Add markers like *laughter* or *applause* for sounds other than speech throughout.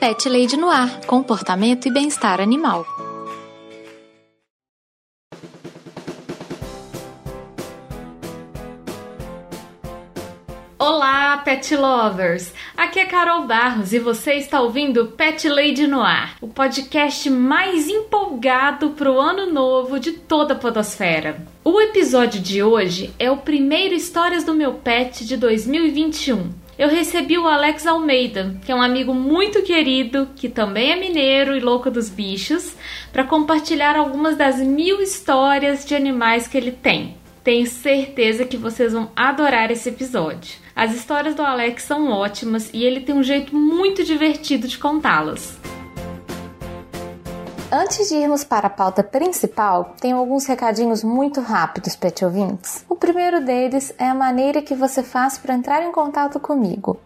Pet Lady Noir, comportamento e bem-estar animal. Olá, pet lovers! Aqui é Carol Barros e você está ouvindo Pet Lady Noir, o podcast mais empolgado para o ano novo de toda a Podosfera. O episódio de hoje é o primeiro Histórias do Meu Pet de 2021 eu recebi o Alex Almeida, que é um amigo muito querido, que também é mineiro e louco dos bichos, para compartilhar algumas das mil histórias de animais que ele tem. Tenho certeza que vocês vão adorar esse episódio. As histórias do Alex são ótimas e ele tem um jeito muito divertido de contá-las. Antes de irmos para a pauta principal, tenho alguns recadinhos muito rápidos, pet ouvintes. O primeiro deles é a maneira que você faz para entrar em contato comigo.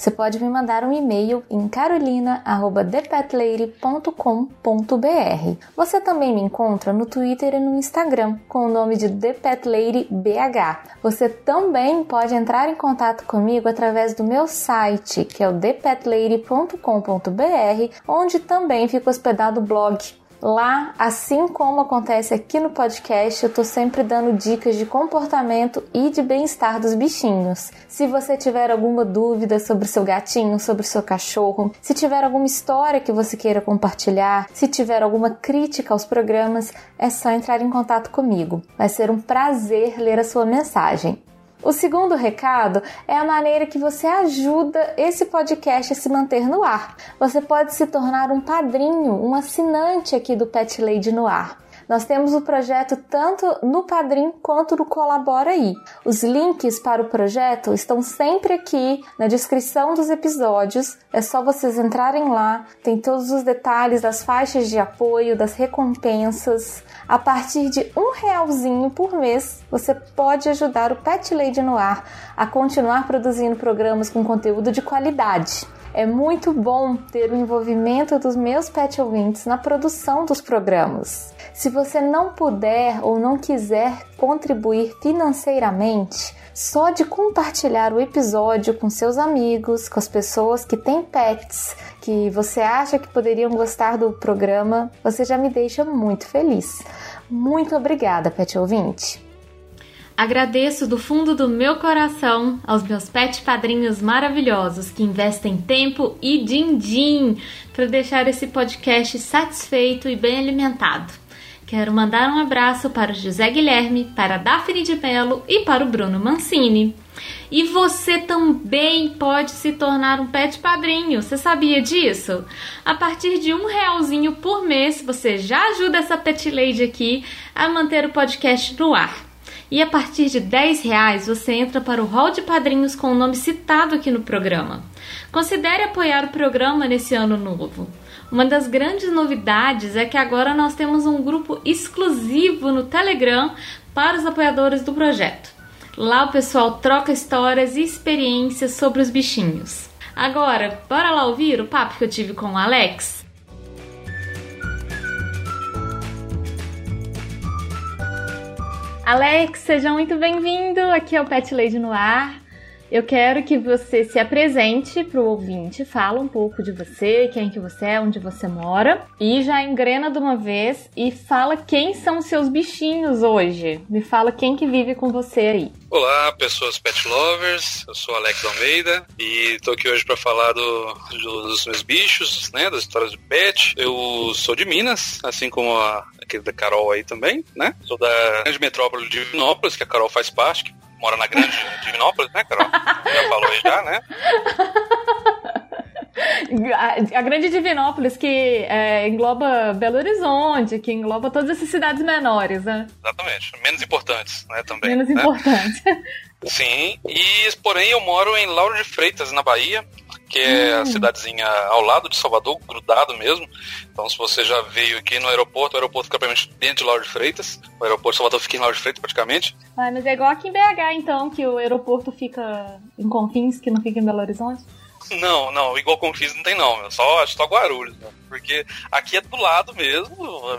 Você pode me mandar um e-mail em carolina@thepetlady.com.br. Você também me encontra no Twitter e no Instagram com o nome de ThePetLadyBH. Você também pode entrar em contato comigo através do meu site, que é o thepetlady.com.br, onde também fica hospedado o blog Lá, assim como acontece aqui no podcast, eu tô sempre dando dicas de comportamento e de bem-estar dos bichinhos. Se você tiver alguma dúvida sobre o seu gatinho, sobre o seu cachorro, se tiver alguma história que você queira compartilhar, se tiver alguma crítica aos programas, é só entrar em contato comigo. Vai ser um prazer ler a sua mensagem. O segundo recado é a maneira que você ajuda esse podcast a se manter no ar. Você pode se tornar um padrinho, um assinante aqui do Pet Lady no ar. Nós temos o projeto tanto no Padrim quanto no Colabora aí. Os links para o projeto estão sempre aqui na descrição dos episódios. É só vocês entrarem lá, tem todos os detalhes das faixas de apoio, das recompensas. A partir de um realzinho por mês, você pode ajudar o Pet Lady no ar a continuar produzindo programas com conteúdo de qualidade. É muito bom ter o envolvimento dos meus pet ouvintes na produção dos programas. Se você não puder ou não quiser contribuir financeiramente, só de compartilhar o episódio com seus amigos, com as pessoas que têm pets, que você acha que poderiam gostar do programa, você já me deixa muito feliz. Muito obrigada, pet ouvinte! Agradeço do fundo do meu coração aos meus pet padrinhos maravilhosos que investem tempo e din-din para deixar esse podcast satisfeito e bem alimentado. Quero mandar um abraço para o José Guilherme, para a Daphne de Mello e para o Bruno Mancini. E você também pode se tornar um pet padrinho. Você sabia disso? A partir de um realzinho por mês, você já ajuda essa pet lady aqui a manter o podcast no ar. E a partir de 10 reais você entra para o hall de padrinhos com o nome citado aqui no programa. Considere apoiar o programa nesse ano novo. Uma das grandes novidades é que agora nós temos um grupo exclusivo no Telegram para os apoiadores do projeto. Lá o pessoal troca histórias e experiências sobre os bichinhos. Agora, bora lá ouvir o papo que eu tive com o Alex? Alex, seja muito bem-vindo aqui ao Pet Lady no Ar. Eu quero que você se apresente para o ouvinte, fala um pouco de você, quem que você é, onde você mora, e já engrena de uma vez e fala quem são os seus bichinhos hoje. Me fala quem que vive com você aí. Olá, pessoas pet lovers. Eu sou Alex Almeida e estou aqui hoje para falar do, dos meus bichos, né, das histórias de pet. Eu sou de Minas, assim como a querida Carol aí também, né? Sou da grande metrópole de Divinópolis, que a Carol faz parte, que mora na grande Divinópolis, né, Carol? Já falou aí já, né? A, a, grande Divinópolis que é, engloba Belo Horizonte, que engloba todas essas cidades menores, né? Exatamente, menos importantes, né, também. Menos né? importantes. Sim, e porém eu moro em Lauro de Freitas, na Bahia, que é hum. a cidadezinha ao lado de Salvador, grudado mesmo. Então, se você já veio aqui no aeroporto, o aeroporto fica praticamente dentro de Lauro de Freitas. O aeroporto de Salvador fica em Lauro de Freitas, praticamente. Ah, mas é igual aqui em BH, então, que o aeroporto fica em Confins, que não fica em Belo Horizonte? Não, não, igual Confins não tem não, meu. Só, só Guarulhos, meu. Porque aqui é do lado mesmo,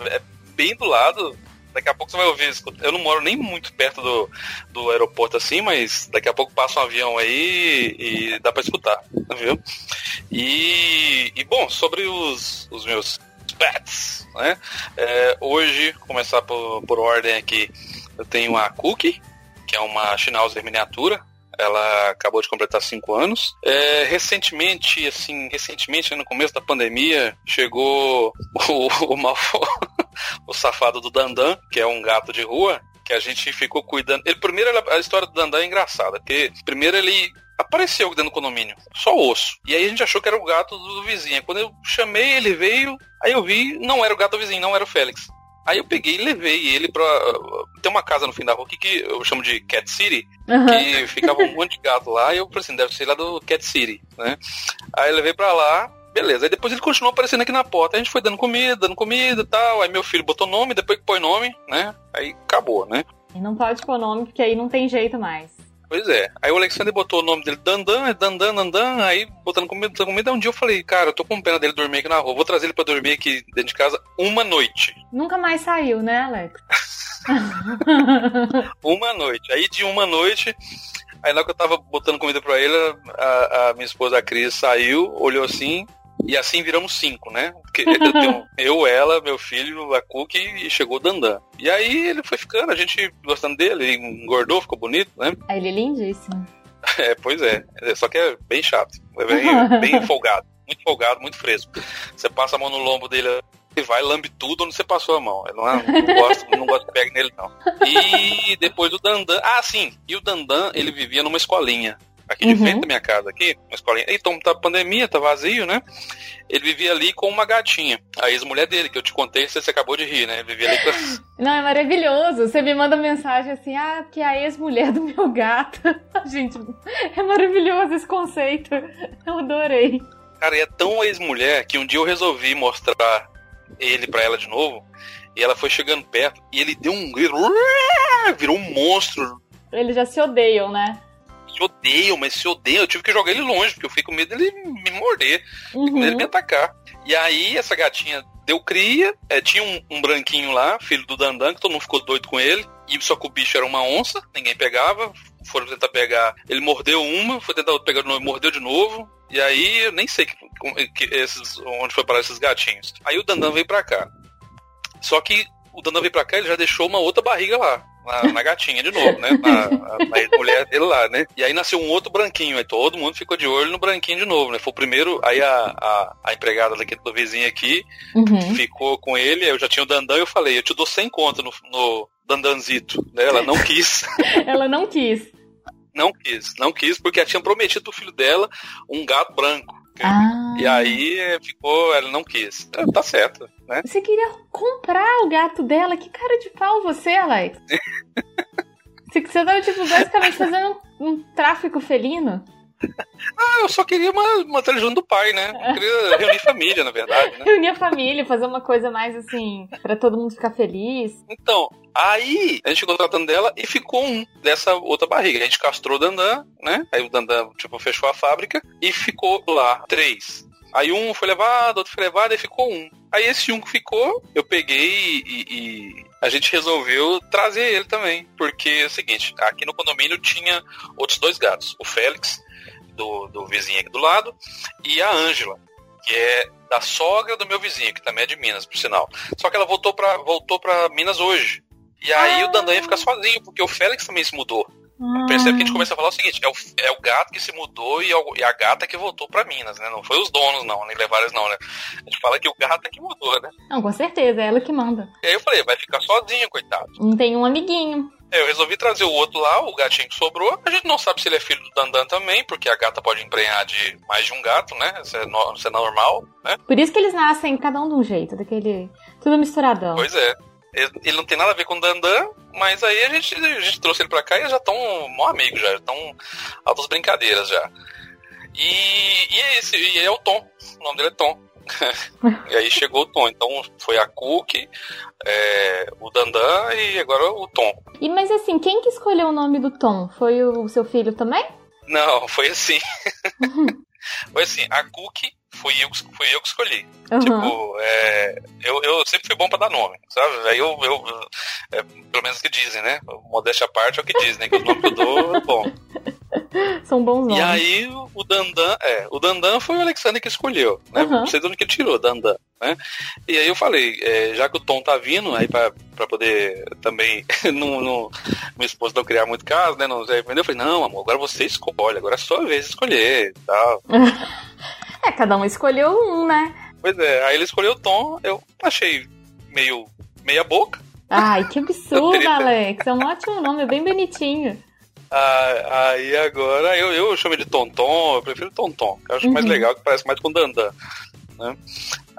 é bem do lado Daqui a pouco você vai ouvir. Eu não moro nem muito perto do, do aeroporto assim, mas daqui a pouco passa um avião aí e dá para escutar, viu? E, e bom, sobre os, os meus pets, né? É, hoje, começar por, por ordem aqui, eu tenho a Cookie, que é uma Schnauzer miniatura, ela acabou de completar cinco anos. É, recentemente, assim, recentemente, no começo da pandemia, chegou *laughs* o, o, *laughs* o safado do Dandan, que é um gato de rua, que a gente ficou cuidando. Ele primeiro a história do Dandan é engraçada, porque primeiro ele apareceu dentro do condomínio, só osso. E aí a gente achou que era o gato do vizinho. Quando eu chamei, ele veio, aí eu vi, não era o gato do vizinho, não era o Félix. Aí eu peguei e levei ele pra. Tem uma casa no fim da rua aqui que eu chamo de Cat City, uhum. que ficava um monte de gato lá, e eu falei assim, deve ser lá do Cat City, né? Aí eu levei pra lá, beleza. Aí depois ele continuou aparecendo aqui na porta. A gente foi dando comida, dando comida e tal. Aí meu filho botou nome, depois que põe nome, né? Aí acabou, né? E não pode pôr nome, porque aí não tem jeito mais. Pois é. Aí o Alexander botou o nome dele Dandan, Dandan, Dandan, aí botando comida, botando comida. Um dia eu falei, cara, eu tô com pena dele dormir aqui na rua, vou trazer ele pra dormir aqui dentro de casa uma noite. Nunca mais saiu, né, Alex? *laughs* *laughs* uma noite. Aí de uma noite, aí na hora que eu tava botando comida pra ele, a, a minha esposa, a Cris, saiu, olhou assim, e assim viramos cinco, né? Porque eu, tenho, *laughs* eu, ela, meu filho, a Cookie e chegou o Dandan. E aí ele foi ficando, a gente gostando dele, ele engordou, ficou bonito, né? Aí ele é lindíssimo. *laughs* É, pois é. Só que é bem chato. É bem, *laughs* bem folgado. Muito folgado, muito fresco. Você passa a mão no lombo dele e vai, lambe tudo onde você passou a mão. Eu não, não gosto, não gosto que pegue nele, não. E depois o Dandan. Ah, sim. E o Dandan, ele vivia numa escolinha aqui de uhum. frente da minha casa, aqui, uma escolinha. Então, tá pandemia, tá vazio, né? Ele vivia ali com uma gatinha, a ex-mulher dele, que eu te contei, você, você acabou de rir, né? Ele vivia ali com... *laughs* Não, é maravilhoso. Você me manda mensagem assim, ah, que é a ex-mulher do meu gato. *laughs* Gente, é maravilhoso esse conceito. Eu adorei. Cara, e é tão ex-mulher que um dia eu resolvi mostrar ele pra ela de novo, e ela foi chegando perto, e ele deu um grito, virou um monstro. Eles já se odeiam, né? Se odeiam, mas se odeiam. Eu tive que jogar ele longe, porque eu fiquei com medo dele me morder, uhum. com medo dele me atacar. E aí, essa gatinha deu cria, é, tinha um, um, branquinho lá, filho do Dandan, que todo mundo ficou doido com ele. E só que o bicho era uma onça, ninguém pegava. Foram tentar pegar, ele mordeu uma, foi tentar pegar de novo, mordeu de novo. E aí eu nem sei que, que esses, onde foi parar esses gatinhos. Aí o Dandan veio pra cá. Só que o Dandan veio pra cá, ele já deixou uma outra barriga lá na, na gatinha de novo, né? Na, na, mulher dele lá, né? E aí nasceu um outro branquinho, aí todo mundo ficou de olho no branquinho de novo, né? Foi o primeiro, aí a, a, a empregada daqui do vizinho aqui uhum. ficou com ele, eu já tinha o Dandan e eu falei, eu te dou 100 conto no, no Dandanzito, né? Ela não quis. *laughs* Ela não quis. Não quis, não quis, porque ela tinha prometido pro filho dela um gato branco. Ah. E aí ficou, ela não quis. Tá, tá, certo, né? Você queria comprar o gato dela? Que cara de pau você, Alex? *laughs* você, você tava, tipo, basicamente fazendo um, um tráfico felino? Ah, eu só queria uma, uma televisão do pai, né? Eu queria reunir família, na verdade. Né? Reunir a família, fazer uma coisa mais assim, para todo mundo ficar feliz. Então, aí a gente ficou tratando dela e ficou um dessa outra barriga. A gente castrou o Dandan, né? Aí o Dandan, tipo, fechou a fábrica e ficou lá três. Aí um foi levado, outro foi levado e ficou um. Aí esse um que ficou, eu peguei e, e a gente resolveu trazer ele também. Porque é o seguinte, aqui no condomínio tinha outros dois gatos. O Félix do, do vizinho aqui do lado, e a Ângela, que é da sogra do meu vizinho, que também é de Minas, por sinal. Só que ela voltou para voltou pra Minas hoje. E aí ah. o Dandan ia ficar sozinho, porque o Félix também se mudou. Ah. Percebe que a gente começa a falar o seguinte: é o, é o gato que se mudou e, é e a gata que voltou para Minas, né? Não foi os donos, não, nem levaram eles, não, né? A gente fala que o gato é que mudou, né? Não, com certeza, é ela que manda. E aí eu falei: vai ficar sozinho, coitado. Não tem um amiguinho. É, eu resolvi trazer o outro lá, o gatinho que sobrou. A gente não sabe se ele é filho do Dandan também, porque a gata pode emprenhar de mais de um gato, né? Isso é, no, isso é normal, né? Por isso que eles nascem cada um de um jeito, daquele. Tudo misturadão. Pois é. Ele não tem nada a ver com o Dandan, mas aí a gente, a gente trouxe ele pra cá e já estão mó amigos, já estão altas brincadeiras já. E, e é esse, e é o Tom. O nome dele é Tom. *laughs* e aí chegou o Tom. Então foi a Cookie, é, o Dandan e agora o Tom. E mas assim, quem que escolheu o nome do Tom? Foi o seu filho também? Não, foi assim. *laughs* foi assim, a Cookie fui eu, fui eu que escolhi. Uhum. Tipo, é, eu, eu sempre fui bom pra dar nome, sabe? Aí eu, eu é, pelo menos que dizem, né? Modéstia à parte é o que dizem, né? Que o nome que eu dou é bom. *laughs* São bons nomes. E aí o Dandan, é, o Dandan foi o Alexander que escolheu, né? Uhum. Não sei de onde que ele tirou, Dandan, né? E aí eu falei, é, já que o Tom tá vindo, aí pra, pra poder também *laughs* não, não, minha esposa não criar muito caso, né? Não, eu falei, não, amor, agora você escolhe, agora é a sua vez de escolher e tal. *laughs* É, cada um escolheu um, né? Pois é, aí ele escolheu o Tom, eu achei meio meia boca. Ai, que *laughs* absurdo, Alex. É um ótimo nome, é bem bonitinho. *laughs* Ah, Aí agora eu, eu chamo de Tonton, eu prefiro Tonton, que eu acho mais Uhum. legal, que parece mais com Dandan. Né?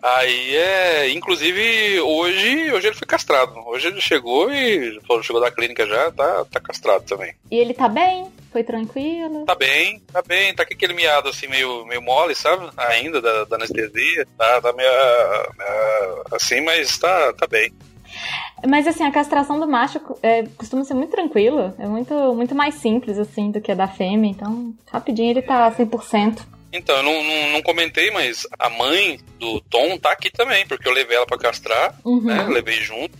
Aí é. Inclusive, hoje, hoje ele foi castrado. Hoje ele chegou e falou, chegou da clínica já, tá, tá castrado também. E ele tá bem? Foi tranquilo? Tá bem, tá bem, tá com aquele miado assim meio, meio mole, sabe? Ainda da, da anestesia. Tá, tá meio. assim, mas tá, tá bem. Mas assim, a castração do macho é, costuma ser muito tranquila. É muito, muito mais simples, assim, do que a da fêmea. Então, rapidinho ele tá 100%. Então, eu não, não, não comentei, mas a mãe do Tom tá aqui também, porque eu levei ela pra castrar. Uhum. né? Levei junto.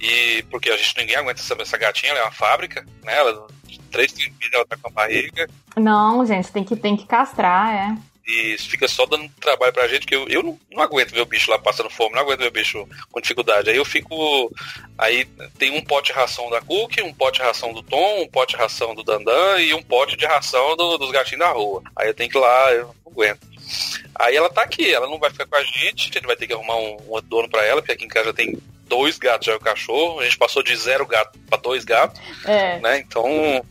E porque a gente ninguém aguenta essa, essa gatinha, ela é uma fábrica, né? Ela, de três, três ela tá com a barriga. Não, gente, tem que, tem que castrar, é. E fica só dando trabalho pra gente, que eu, eu não, não aguento ver o bicho lá passando fome, não aguento ver o bicho com dificuldade. Aí eu fico. Aí tem um pote de ração da Cookie, um pote de ração do Tom, um pote de ração do Dandan e um pote de ração do- dos gatinhos da rua. Aí eu tenho que ir lá, eu não aguento. Aí ela tá aqui, ela não vai ficar com a gente, a gente vai ter que arrumar um, um outro dono pra ela, porque aqui em casa já tem dois gatos já e o cachorro. A gente passou de zero gato pra dois gatos, É, né? Então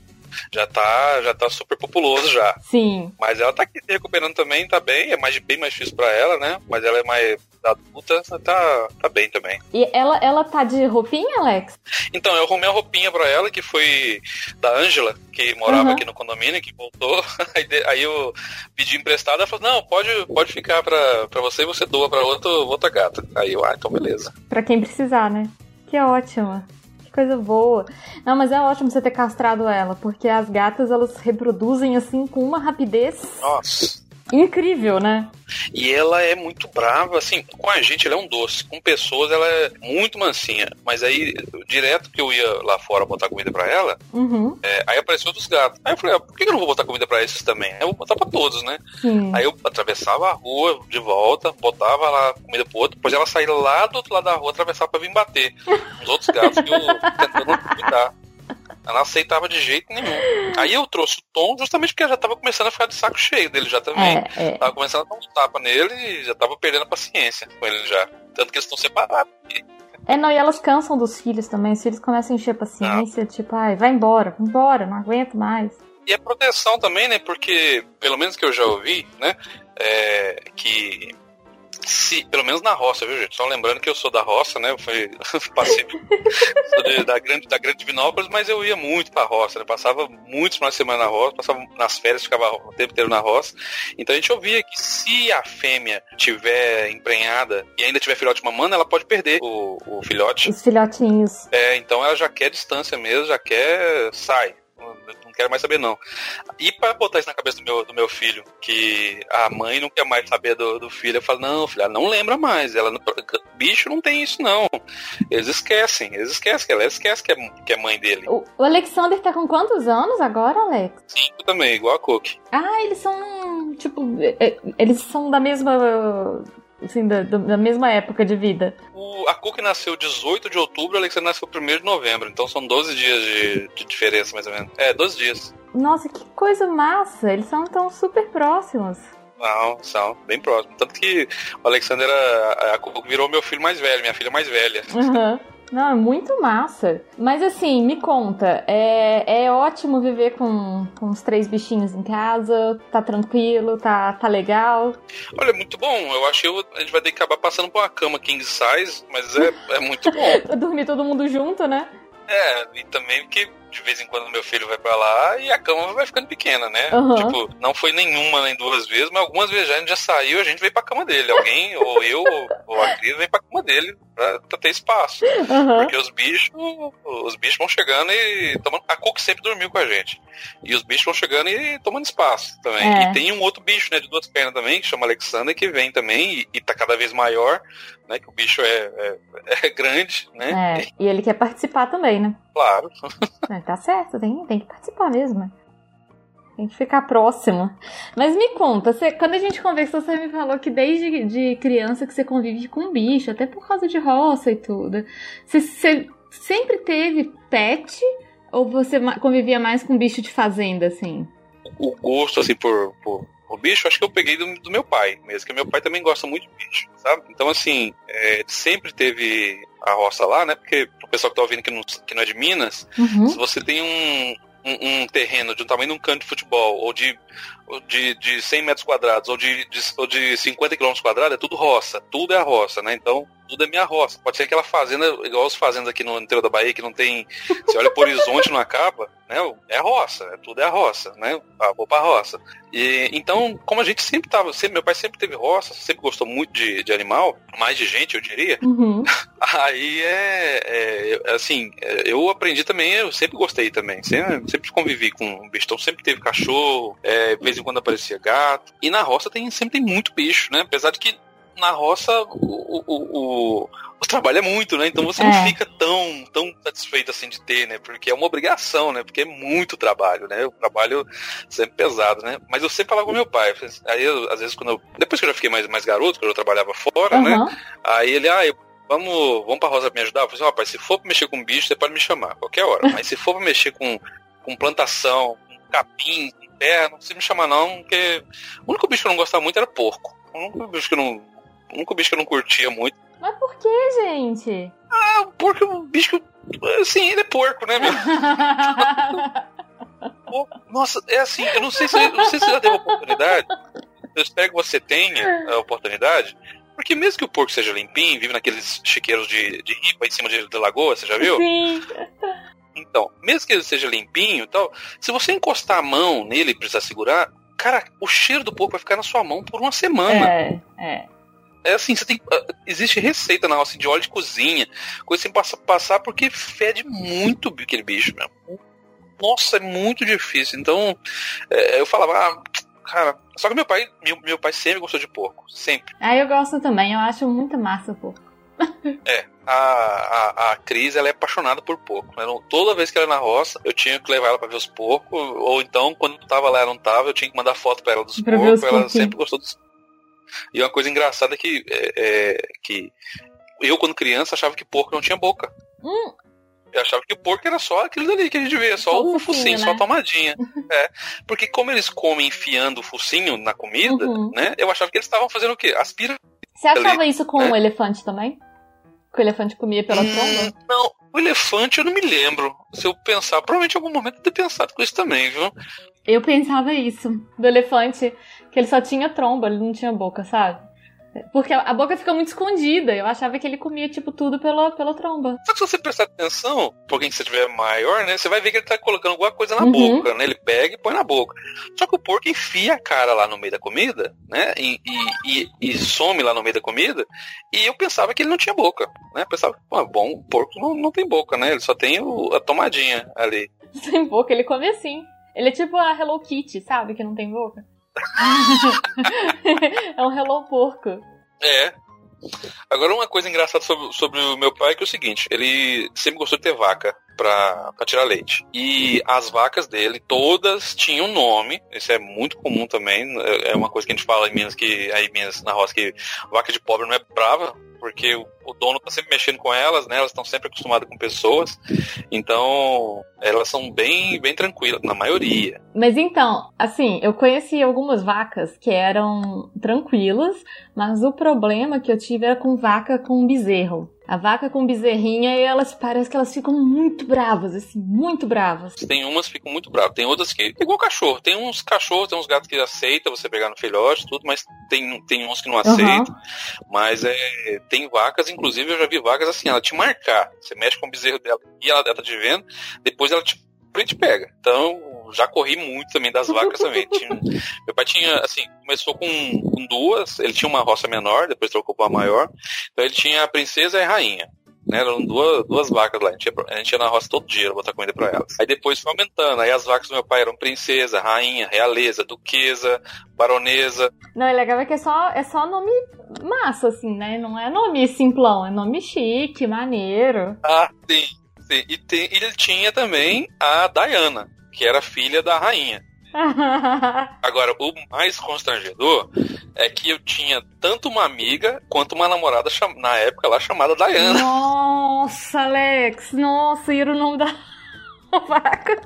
já tá, já tá super populoso já. sim. Mas ela tá aqui se recuperando também, tá bem, é mais, bem mais difícil pra ela, né? Mas ela é mais adulta, tá, tá bem também. E ela, ela tá de roupinha, Alex? Então, eu arrumei a roupinha pra ela, que foi da Ângela, que morava Uhum. aqui no condomínio, que voltou. *laughs* Aí, aí eu pedi emprestado, ela falou, não, pode, pode ficar pra, pra você e você doa pra outro, outra gata. Aí eu, ah, então beleza. Pra quem precisar, né? Que ótimo. Que coisa boa. Não, mas é ótimo você ter castrado ela, porque as gatas elas reproduzem assim com uma rapidez Nossa. Incrível, né? E ela é muito brava, assim, com a gente ela é um doce, com pessoas ela é muito mansinha. Mas aí, direto que eu ia lá fora botar comida pra ela, Uhum. é, aí apareceu dos gatos. Aí eu falei, ah, por que eu não vou botar comida pra esses também? Eu vou botar pra todos, né? Sim. Aí eu atravessava a rua de volta, botava lá comida pro outro, depois ela saía lá do outro lado da rua, atravessava pra vir bater. Os outros gatos que eu tentando *laughs* cuidar. Ela não aceitava de jeito nenhum. Aí eu trouxe o Tom justamente porque ela já tava começando a ficar de saco cheio dele já também. É, é. Tava começando a dar uns tapas nele e já tava perdendo a paciência com ele já. Tanto que eles estão separados. É, não, e elas cansam dos filhos também. Os filhos começam a encher a paciência, tipo, ai, vai embora, vai embora, não aguento mais. E a proteção também, né? Porque, pelo menos que eu já ouvi, né? É, que se, pelo menos na roça, viu, gente? Só lembrando que eu sou da roça, né? Eu fui, *laughs* passei de- da grande da grande Vinópolis, mas eu ia muito pra roça, né? Passava muitos finais de semana na roça, passava nas férias, ficava o tempo inteiro na roça. Então a gente ouvia que se a fêmea tiver emprenhada e ainda tiver filhote mamando, ela pode perder o, o filhote. Os filhotinhos. É, então ela já quer distância mesmo, já quer. sai. Não, não quero mais saber, não. E pra botar isso na cabeça do meu, do meu filho, que a mãe não quer mais saber do, do filho, eu falo, não, filha, ela não lembra mais. Ela não- bicho não tem isso, não. Eles esquecem, eles esquecem que ela esquece que é, que é mãe dele. O, o Alexander tá com quantos anos agora, Alex? Cinco também, igual a Cookie. Ah, eles são, tipo, é, eles são da mesma, assim, da, da- mesma época de vida. O, a Cookie nasceu 18 de outubro, a Alexandre nasceu 1 de novembro. Então são 12 dias de, de diferença, mais ou menos. É, 12 dias. Nossa, que coisa massa! Eles são tão super próximos. Não, são bem próximos. Tanto que o Alexander a Cookie virou meu filho mais velho, minha filha mais velha. Aham. Não, é muito massa. Mas assim, me conta, é, é ótimo viver com, com os três bichinhos em casa, tá tranquilo, tá, tá legal. Olha, muito bom. Eu acho que a gente vai ter que acabar passando por uma cama king size, mas é, é muito bom. *laughs* Dormir todo mundo junto, né? É, e também porque de vez em quando meu filho vai pra lá e a cama vai ficando pequena, né? Aham. Tipo, não foi nenhuma nem duas vezes, mas algumas vezes já a gente já saiu, a gente veio pra cama dele. Alguém, *laughs* ou eu, ou a Cris, vem pra cama dele pra, pra ter espaço. Aham. Porque os bichos, os bichos vão chegando e tomando. A Cook sempre dormiu com a gente. E os bichos vão chegando e tomando espaço também. É. E tem um outro bicho, né, de duas pernas também, que chama Alexander, que vem também e, e tá cada vez maior, né? Que o bicho é, é, é grande, né? É, e ele quer participar também, né? Claro. É, tá certo, tem, tem que participar mesmo. Tem que ficar próximo. Mas me conta, você, quando a gente conversou, você me falou que desde de criança que você convive com bicho, até por causa de roça e tudo. Você, você sempre teve pet ou você convivia mais com bicho de fazenda, assim? O gosto, assim, por, por, por bicho, acho que eu peguei do, do, meu pai mesmo, que meu pai também gosta muito de bicho, sabe? Então, assim, é, sempre teve a roça lá, né? Porque o pessoal que tá ouvindo que não, que não é de Minas, uhum. se você tem um, um, um, terreno de um tamanho de um campo de futebol, ou de, de, de 100 metros quadrados, ou de, de, ou de 50 quilômetros quadrados, é tudo roça. Tudo é a roça, né? Então, tudo é minha roça. Pode ser aquela fazenda, igual as fazendas aqui no interior da Bahia, que não tem. Você olha por horizonte, não acaba, né? É roça, é, tudo é a roça, né? Ah, vou pra roça. E, então, como a gente sempre tava, sempre, meu pai sempre teve roça, sempre gostou muito de, de animal, mais de gente, eu diria. Uhum. *laughs* Aí é, é, assim, é, eu aprendi também, eu sempre gostei também. Sempre, sempre convivi com bicho. Então sempre teve cachorro, é, vez em quando aparecia gato. E na roça tem, sempre tem muito bicho, né? Apesar de que na roça o, o, o, o trabalho é muito, né? Então você é. não fica tão, tão satisfeito assim de ter, né? Porque é uma obrigação, né? Porque é muito trabalho, né? O trabalho sempre pesado, né? Mas eu sempre falava com meu pai. Aí, eu, às vezes, quando eu, depois que eu já fiquei mais, mais garoto, quando eu trabalhava fora, uhum. né? Aí ele, ah, eu, vamos, vamos pra roça me ajudar? Eu falei assim, rapaz, se for pra mexer com bicho, você pode me chamar, qualquer hora. *laughs* Mas se for pra mexer com, com plantação, com capim, com terra, não precisa me chamar não, porque o único bicho que eu não gostava muito era porco. O único bicho que eu não o único bicho que eu não curtia muito. Mas por que, gente? Ah, o bicho. Assim, ele é porco, né, meu? *laughs* Nossa, é assim, eu não sei se, não sei se você já teve oportunidade. Eu espero que você tenha a oportunidade. Porque mesmo que o porco seja limpinho, vive naqueles chiqueiros de, de ripa em cima de, de lagoa, você já viu? Sim. Então, mesmo que ele seja limpinho e tal, se você encostar a mão nele e precisar segurar, cara, o cheiro do porco vai ficar na sua mão por uma semana. É, é. É assim, você tem. Ah, existe receita na assim, de óleo de cozinha, coisa sem passar, passar porque fede muito aquele bicho mesmo. Nossa, é muito difícil. Então, é, eu falava, ah, cara. Só que meu pai, meu, meu pai sempre gostou de porco. Sempre. Ah, eu gosto também, eu acho muito massa o porco. É, a, a, a Cris ela é apaixonada por porco. Né? Toda vez que ela é na roça, eu tinha que levar ela pra ver os porcos. Ou então, quando tava lá ela não tava, eu tinha que mandar foto pra ela dos pra porcos. Ela sempre gostou dos e uma coisa engraçada é que, é, é, que eu, quando criança, achava que porco não tinha boca. Hum. Eu achava que porco era só aquilo dali que a gente vê, só, só o focinho, né? só a tomadinha. *laughs* é. Porque como eles comem enfiando o focinho na comida, uhum. né? Eu achava que eles estavam fazendo o quê? Aspira. Você achava ali, isso com né? o elefante também? Que o elefante comia pela hum, tromba? Não, o elefante eu não me lembro. Se eu pensar, provavelmente em algum momento eu ter pensado com isso também, viu? Eu pensava isso, do elefante, que ele só tinha tromba, ele não tinha boca, sabe? Porque a boca fica muito escondida. Eu achava que ele comia, tipo, tudo pela, pela tromba. Só que se você prestar atenção, por alguém que você tiver maior, né? Você vai ver que ele tá colocando alguma coisa na uhum. boca, né? Ele pega e põe na boca. Só que o porco enfia a cara lá no meio da comida, né? E, e, e, e some lá no meio da comida. E eu pensava que ele não tinha boca, né? Eu pensava, bom, o porco não, não tem boca, né? Ele só tem o, a tomadinha ali. *laughs* Sem boca, ele come assim. Ele é tipo a Hello Kitty, sabe? Que não tem boca. *laughs* é um Hello Porco. É. Agora, uma coisa engraçada sobre, sobre o meu pai é que é o seguinte: ele sempre gostou de ter vaca pra tirar leite. E as vacas dele, todas tinham nome. Isso é muito comum também. É uma coisa que a gente fala em Minas, que aí em Minas, na roça, que vaca de pobre não é brava, porque o, o dono tá sempre mexendo com elas, né? Elas estão sempre acostumadas com pessoas. Então, elas são bem, bem tranquilas, na maioria. Mas então, assim, eu conheci algumas vacas que eram tranquilas, mas o problema que eu tive era com vaca com bezerro. A vaca com bezerrinha e elas parece que elas ficam muito bravas, assim, muito bravas. Tem umas que ficam muito bravas, tem outras que. Igual cachorro. Tem uns cachorros, tem uns gatos que aceitam você pegar no filhote, tudo, mas tem, tem uns que não aceitam. Uhum. Mas é, tem vacas, inclusive eu já vi vacas assim, ela te marcar. Você mexe com o bezerro dela e ela, ela tá te vendo, depois ela te frente pega. Então, já corri muito também das vacas também. *laughs* Tinha, meu pai tinha, assim, começou com, com, duas, ele tinha uma roça menor, depois trocou para uma maior. Então ele tinha a princesa e a rainha. Né, eram duas, duas vacas lá. A gente, ia, a gente ia na roça todo dia botar comida pra elas. Aí depois foi aumentando. Aí as vacas do meu pai eram princesa, rainha, realeza, duquesa, baronesa. Não, é legal é que é só, é só nome massa, assim, né? Não é nome simplão, é nome chique, maneiro. Ah, sim. Sim. E tem, ele tinha também a Diana, que era filha da rainha. *laughs* Agora, o mais constrangedor é que eu tinha tanto uma amiga quanto uma namorada na época lá chamada Diana. Nossa, Alex! Nossa, e era o nome da vaca.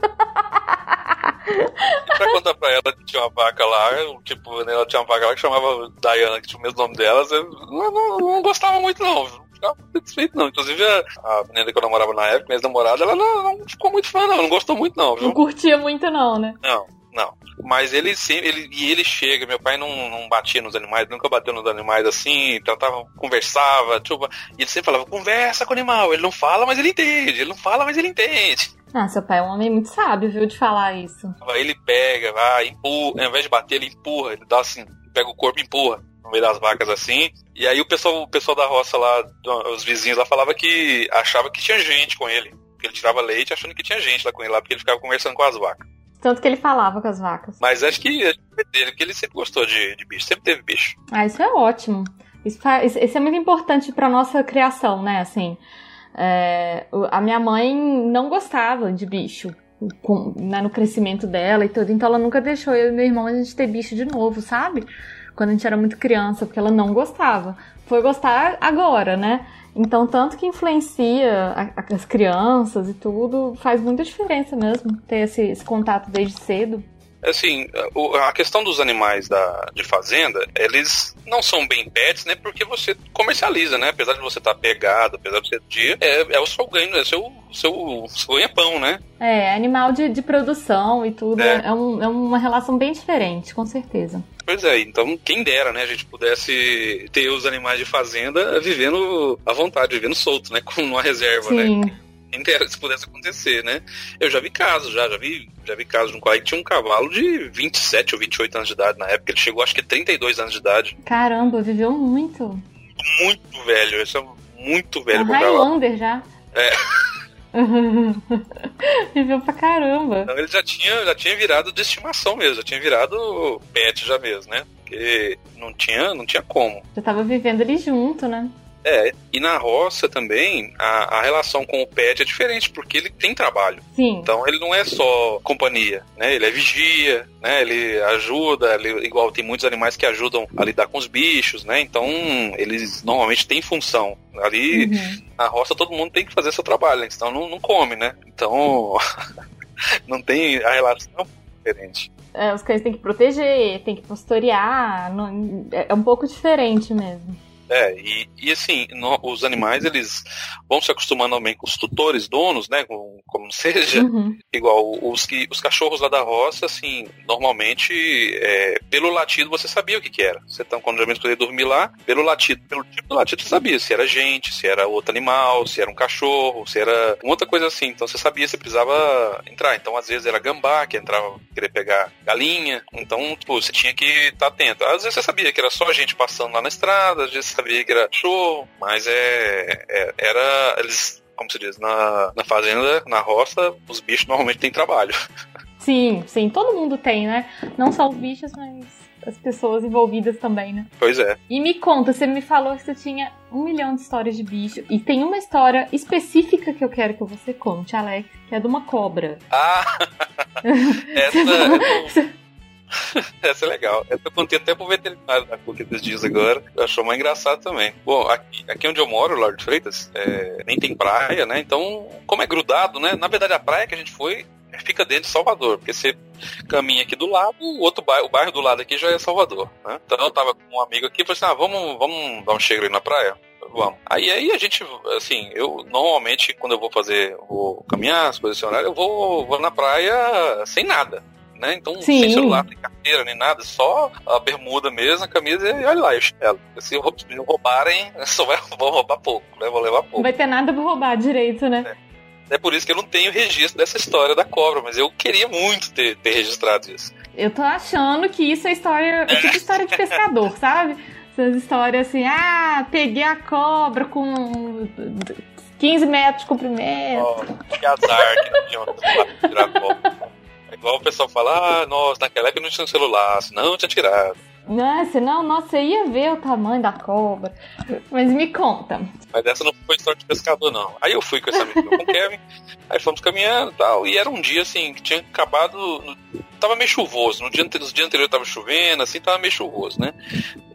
pra contar pra ela que tinha uma vaca lá, tipo, né, ela tinha uma vaca lá que chamava Diana, que tinha o mesmo nome delas, eu não, não, não gostava muito não, ficava satisfeito não. Inclusive a, a menina que eu namorava na época, minha namorada, ela não, não, ficou muito fã não, não gostou muito não. Viu? Não curtia muito não, né? Não. Não. Mas ele sempre. Ele, e ele chega, meu pai não, não batia nos animais, nunca bateu nos animais assim, tratava, conversava, tipo, e ele sempre falava, conversa com o animal, ele não fala, mas ele entende, ele não fala, mas ele entende. Ah, seu pai é um homem muito sábio, viu, de falar isso. Ele pega, vai, empurra, ao invés de bater, ele empurra, ele dá assim, pega o corpo e empurra meio das vacas assim. E aí o pessoal, o pessoal da roça lá, os vizinhos lá, falava que achava que tinha gente com ele. Que ele tirava leite achando que tinha gente lá com ele lá, porque ele ficava conversando com as vacas. Tanto que ele falava com as vacas. Mas acho que é dele, porque ele sempre gostou de, de bicho, sempre teve bicho. Ah, isso é ótimo. Isso, faz, isso é muito importante pra nossa criação, né? Assim, é, a minha mãe não gostava de bicho com, né, no crescimento dela e tudo, então ela nunca deixou eu e meu irmão a gente ter bicho de novo, sabe? Quando a gente era muito criança, porque ela não gostava. Foi gostar agora, né? Então, tanto que influencia as crianças e tudo, faz muita diferença mesmo ter esse, esse contato desde cedo. Assim, a questão dos animais da, de fazenda, eles não são bem pets, né? Porque você comercializa, né? Apesar de você estar tá pegado, apesar de você dia, é, é o seu ganho, é o seu, seu, seu ganha-pão, né? É, animal de, de produção e tudo. É. É, um, é uma relação bem diferente, com certeza. Pois é, então quem dera, né, a gente pudesse ter os animais de fazenda vivendo à vontade, vivendo solto, né, *laughs* com uma reserva, Sim. né? inteira se pudesse acontecer, né? Eu já vi casos, já, já vi, já vi casos no qual tinha um cavalo de 27 ou 28 anos de idade na época, ele chegou acho que 32 anos de idade. Caramba, viveu muito. Muito velho, esse é muito velho um pro Highlander já. É. *laughs* *laughs* Viveu pra caramba. Então ele já tinha, já tinha virado de estimação mesmo, já tinha virado pet já mesmo, né? Porque não tinha, não tinha como. Já tava vivendo ali junto, né? É, e na roça também, a, a, relação com o pet é diferente, porque ele tem trabalho. Sim. Então ele não é só companhia, né? Ele é vigia, né? Ele ajuda, ele, igual tem muitos animais que ajudam a lidar com os bichos, né? Então eles normalmente têm função. Ali uhum. na roça todo mundo tem que fazer seu trabalho, né? então não, não come, né? Então *laughs* não tem a relação diferente. É, os cães têm que proteger, tem que pastorear, não, é um pouco diferente mesmo. É, e, e assim, no, os animais, eles vão se acostumando também com os tutores, donos, né, com, como *laughs* seja, uhum. igual os, que, os cachorros lá da roça, assim, normalmente, é, pelo latido você sabia o que que era. Você tá, quando geralmente podia dormir lá, pelo latido, pelo tipo do latido você sabia se era gente, se era outro animal, se era um cachorro, se era outra coisa assim. Então você sabia se precisava entrar. Então às vezes era gambá, que entrava querer pegar galinha. Então, tipo, você tinha que estar tá atento. Às vezes você sabia que era só gente passando lá na estrada, às vezes você sabia que era show, mas é, é era eles como se diz, na, na fazenda, na roça, os bichos normalmente têm trabalho. Sim, sim, todo mundo tem, né? Não só os bichos, mas as pessoas envolvidas também, né? Pois é. E me conta, você me falou que você tinha um milhão de histórias de bicho. E tem uma história específica que eu quero que você conte, Alex, que é de uma cobra. Ah! *laughs* essa. *laughs* *laughs* Essa é legal. Eu contei até pro veterinário da Cook esses dias agora. Achou mais engraçado também. Bom, aqui, aqui onde eu moro, Lorde Freitas, é, nem tem praia, né? Então, como é grudado, né? Na verdade, a praia que a gente foi fica dentro de Salvador, porque você caminha aqui do lado, o outro bairro, o bairro do lado aqui já é Salvador, né? Então eu tava com um amigo aqui e falei assim, ah, vamos, vamos dar um chega ali na praia? Vamos. Aí, aí a gente, assim, eu normalmente, quando eu vou fazer, vou caminhar, se posicionar, eu vou, vou na praia sem nada né? Então, Sim. sem celular, nem carteira, nem nada, só a bermuda mesmo, a camisa e olha lá, eu chinelo. Se roubarem, *laughs* só vai, vão roubar pouco, né? Vou levar pouco. Não vai ter nada pra roubar direito, né? É. É por isso que eu não tenho registro dessa história da cobra, mas eu queria muito ter, ter registrado isso. Eu tô achando que isso é história, é tipo *laughs* história de pescador, sabe? Essas histórias assim, ah, peguei a cobra com 15 metros de comprimento. Oh, que azar que não tinha onde tirar cobra. Igual o pessoal fala, ah, nossa, naquela época não tinha celular, senão eu tinha tirado. Não, nossa, você ia ver o tamanho da cobra. Mas me conta. Mas essa não foi história de pescador, não. Aí eu fui com esse amigo com o Kevin, aí fomos caminhando e tal, e era um dia assim, que tinha acabado. Tava meio chuvoso. No dia, no dia anterior tava chovendo, assim, tava meio chuvoso, né?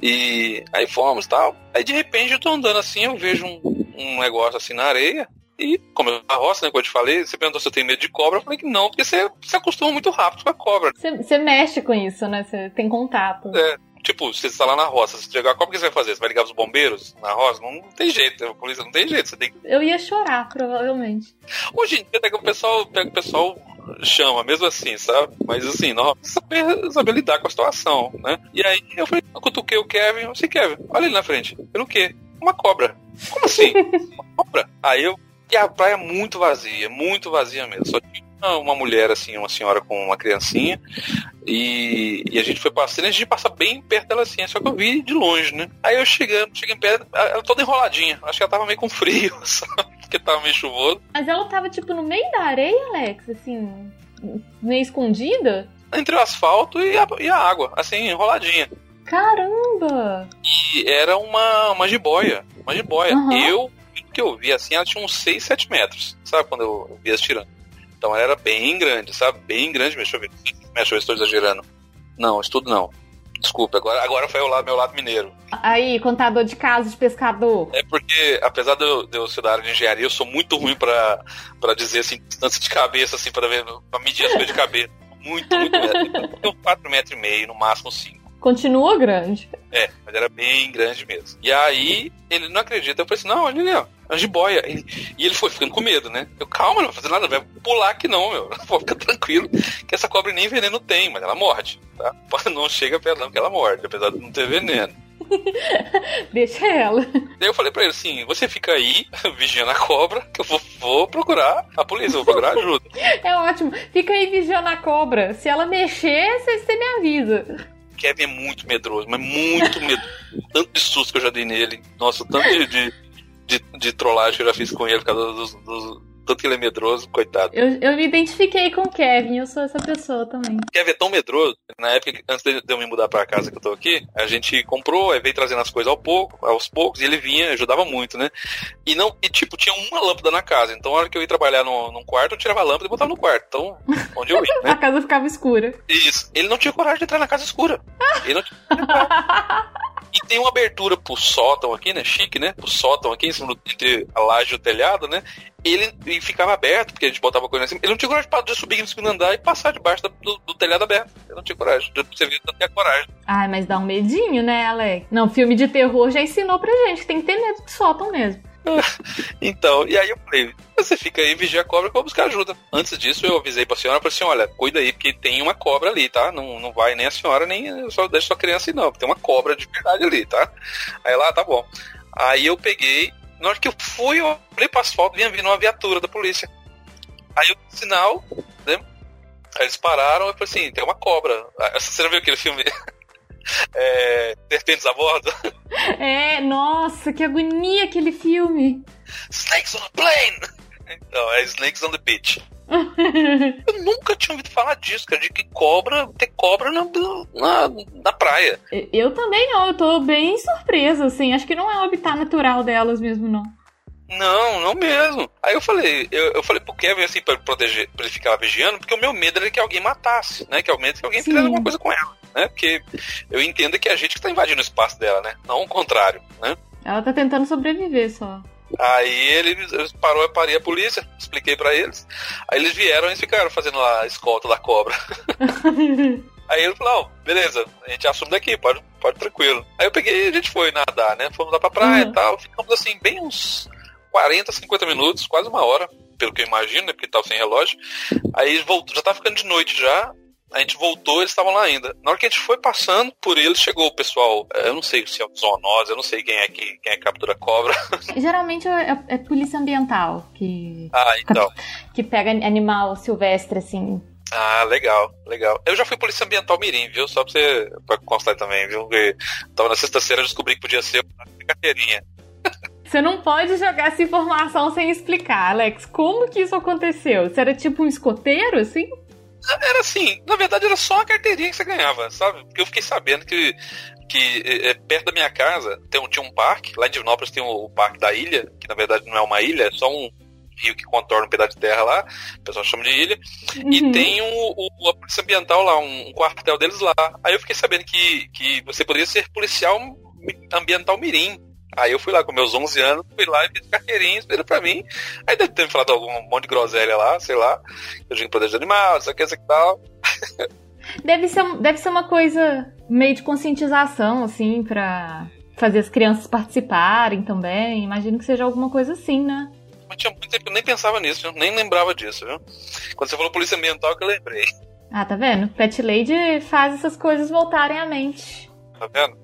E aí fomos e tal. Aí de repente eu tô andando assim, eu vejo um, um negócio assim na areia. E, como eu na roça, né, como eu te falei, você perguntou se eu tenho medo de cobra, eu falei que não, porque você se acostuma muito rápido com a cobra. Você, mexe com isso, né? Você tem contato. É, tipo, você está lá na roça, se chegar a cobra, o que você vai fazer? Você vai ligar os bombeiros na roça? Não, não tem jeito, a polícia não tem jeito, você tem que... Eu ia chorar, provavelmente. Hoje em dia, pega o pessoal, pega o pessoal chama, mesmo assim, sabe? Mas assim, nós saber, saber lidar com a situação, né? E aí eu falei, eu cutuquei o Kevin, eu sei, Kevin, olha ali na frente. Pelo quê? Uma cobra. Como assim? *laughs* Uma cobra? Aí eu e a praia é muito vazia, muito vazia mesmo. Só tinha uma mulher, assim, uma senhora com uma criancinha. E, e a gente foi passando a gente passa bem perto dela assim, só que eu vi de longe, né? Aí eu chegando, cheguei perto, ela toda enroladinha. Acho que ela tava meio com frio, *laughs* sabe? Porque tava meio chuvoso. Mas ela tava tipo no meio da areia, Alex, assim, meio escondida? Entre o asfalto e a, e a água, assim, enroladinha. Caramba! E era uma, uma jiboia. Uma jiboia. Uhum. Eu que eu vi assim, ela tinha uns 6, 7 metros, sabe? Quando eu vi as tirando. Então ela era bem grande, sabe? Bem grande mesmo. Deixa eu ver. Deixa eu ver se estou exagerando. Não, isso tudo não. Desculpa, agora, agora foi o lado, meu lado mineiro. Aí, contador de casos de pescador. É porque, apesar de eu, de eu ser da área de engenharia, eu sou muito ruim pra, pra dizer assim, distância de cabeça, assim, pra, ver, pra medir as coisas de cabeça. Muito, muito. Então, 4 metros e meio, no máximo 5. Continua grande. É, mas era bem grande mesmo. E aí, ele não acredita. Eu falei assim, não, olha ali, ó. É uma jiboia. E, e ele foi ficando com medo, né? Eu, calma, não vai fazer nada, vai pular aqui não, meu. *laughs* Pô, fica tranquilo, que essa cobra nem veneno tem, mas ela morde, tá? *laughs* Não chega perto não, que ela morde, apesar de não ter veneno. *laughs* Deixa ela. Daí eu falei pra ele assim: você fica aí, vigiando a cobra, que eu vou, vou procurar a polícia, vou procurar ajuda. É ótimo. Fica aí vigiando a cobra. Se ela mexer, você me avisa. Kevin é muito medroso, mas muito medroso. tanto de susto que eu já dei nele. Nossa, tanto de, de, de, de trollagem que eu já fiz com ele por causa dos, dos tanto que ele é medroso, coitado. Eu, eu me identifiquei com o Kevin, eu sou essa pessoa também. Kevin é tão medroso, na época, antes de eu me mudar pra casa que eu tô aqui, a gente comprou, aí veio trazendo as coisas ao pouco, aos poucos, e ele vinha, ajudava muito, né? E não, e tipo, tinha uma lâmpada na casa, então na hora que eu ia trabalhar no, num quarto, eu tirava a lâmpada e botava no quarto, então, onde eu ia, *laughs* né? a casa ficava escura. Isso. Ele não tinha coragem de entrar na casa escura. Ele não tinha tem uma abertura pro sótão aqui, né? Chique, né? Pro sótão aqui, em cima do, entre a laje e o telhado, né? Ele, ele ficava aberto, porque a gente botava coisa assim. Ele não tinha coragem de subir no segundo andar e passar debaixo do, do telhado aberto. Ele não tinha coragem. Você viu que tinha coragem. Ai, mas dá um medinho, né, Alex? Não, filme de terror já ensinou pra gente que tem que ter medo de sótão mesmo. *laughs* então, e aí eu falei, você fica aí, vigia a cobra que eu vou buscar ajuda. Antes disso, eu avisei pra senhora, falei assim, olha, cuida aí, porque tem uma cobra ali, tá? Não, não vai nem a senhora, nem só deixa sua criança aí, não, tem uma cobra de verdade ali, tá? Aí lá, ah, tá bom. Aí eu peguei, na hora que eu fui, eu olhei pro asfalto, vinha vindo uma viatura da polícia. Aí eu sinal, né? Aí eles pararam e falei assim, tem uma cobra. Você já viu aquele filme? *laughs* é, Serpentes a bordo. É, nossa, que agonia aquele filme. Snakes on a plane! Então, é Snakes on the Beach. *laughs* eu nunca tinha ouvido falar disso, cara, de que cobra, ter cobra na, na, na, praia. Eu também não, eu tô bem surpresa, assim. Acho que não é o habitat natural delas mesmo, não. Não, não mesmo. Aí eu falei, eu, eu falei pro Kevin assim, pra proteger, pra ele ficar vigiando, porque o meu medo era que alguém matasse, né? Que o medo que alguém fizesse alguma coisa com ela né? Porque eu entendo que é a gente que tá invadindo o espaço dela, né? Não o contrário, né? Ela tá tentando sobreviver só. Aí eles parou, eu parei a polícia, expliquei para eles. Aí eles vieram e ficaram fazendo lá a escolta da cobra. *laughs* Aí ele falou, oh, beleza, a gente assume daqui, pode, pode tranquilo. Aí eu peguei e a gente foi nadar, né? Fomos lá pra praia uhum. e tal. Ficamos assim, bem uns 40, 50 minutos, quase uma hora, pelo que eu imagino, né? Porque tava sem relógio. Aí voltou, já tava ficando de noite já. A gente voltou, eles estavam lá ainda. Na hora que a gente foi passando por eles, chegou o pessoal. Eu não sei se é zoonose, eu não sei quem é que quem é que captura cobra. *laughs* Geralmente é, é polícia ambiental que. Ah, então. Que pega animal silvestre, assim. Ah, legal, legal. Eu já fui polícia ambiental Mirim, viu? Só pra você pra constar também, viu? Porque tava na sexta-feira, descobri que podia ser uma carteirinha. *laughs* Você não pode jogar essa informação sem explicar, Alex. Como que isso aconteceu? Você era tipo um escoteiro, assim? Era assim, na verdade era só uma carteirinha que você ganhava, sabe? Porque eu fiquei sabendo que, que é, perto da minha casa tem, tinha um parque, lá em Divinópolis tem o, o Parque da Ilha, que na verdade não é uma ilha, é só um rio que contorna um pedaço de terra lá, o pessoal chama de ilha, uhum. e tem o, o, a polícia ambiental lá, um, um, quartel deles lá. Aí eu fiquei sabendo que, que você poderia ser policial ambiental mirim. Aí eu fui lá com meus 11 anos, fui lá e fiz carteirinha, esperou pra mim. Aí deve ter me falado algum monte de groselha lá, sei lá. Eu digo proteger animais, isso aqui, isso aqui tal. *laughs* Deve ser, deve ser uma coisa meio de conscientização, assim, pra fazer as crianças participarem também. Imagino que seja alguma coisa assim, né? Mas tinha muito tempo que eu nem pensava nisso, viu? nem lembrava disso, viu? Quando você falou polícia ambiental que eu lembrei. Ah, tá vendo? Pet Lady faz essas coisas voltarem à mente. Tá vendo?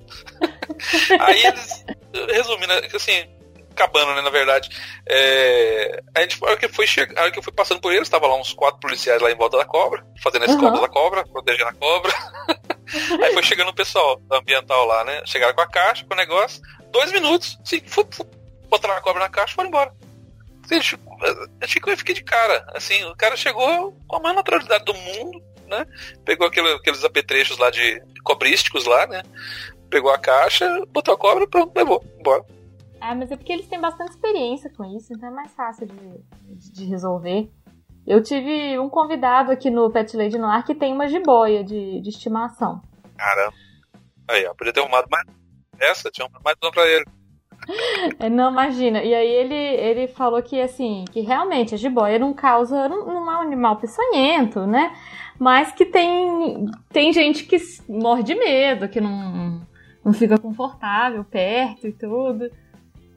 *laughs* Aí eles, resumindo, assim, acabando, né, na verdade. É, a gente, a hora que foi chegar, a que eu fui passando por eles, tava lá uns quatro policiais lá em volta da cobra, fazendo as uhum. cobras da cobra, protegendo a cobra. *laughs* Aí foi chegando o pessoal ambiental lá, né? Chegaram com a caixa, com o negócio, dois minutos, assim, fu, fu, botaram a cobra na caixa e foram embora. Eu fiquei de cara. Assim, o cara chegou com a maior naturalidade do mundo, né? Pegou aquele, aqueles apetrechos lá de cobrísticos lá, né? Pegou a caixa, botou a cobra, pronto, levou, embora. Ah, mas é porque eles têm bastante experiência com isso, então é mais fácil de, de resolver. Eu tive um convidado aqui no Pet Lady Noir que tem uma jiboia de, de estimação. Caramba. Aí, ó, podia ter arrumado mais essa, tinha mais uma pra ele. *laughs* É, não, imagina. E aí ele, ele falou que, assim, que realmente a jiboia não causa, não, não é um animal peçonhento, né? Mas que tem, tem gente que morre de medo, que não, não fica confortável perto e tudo.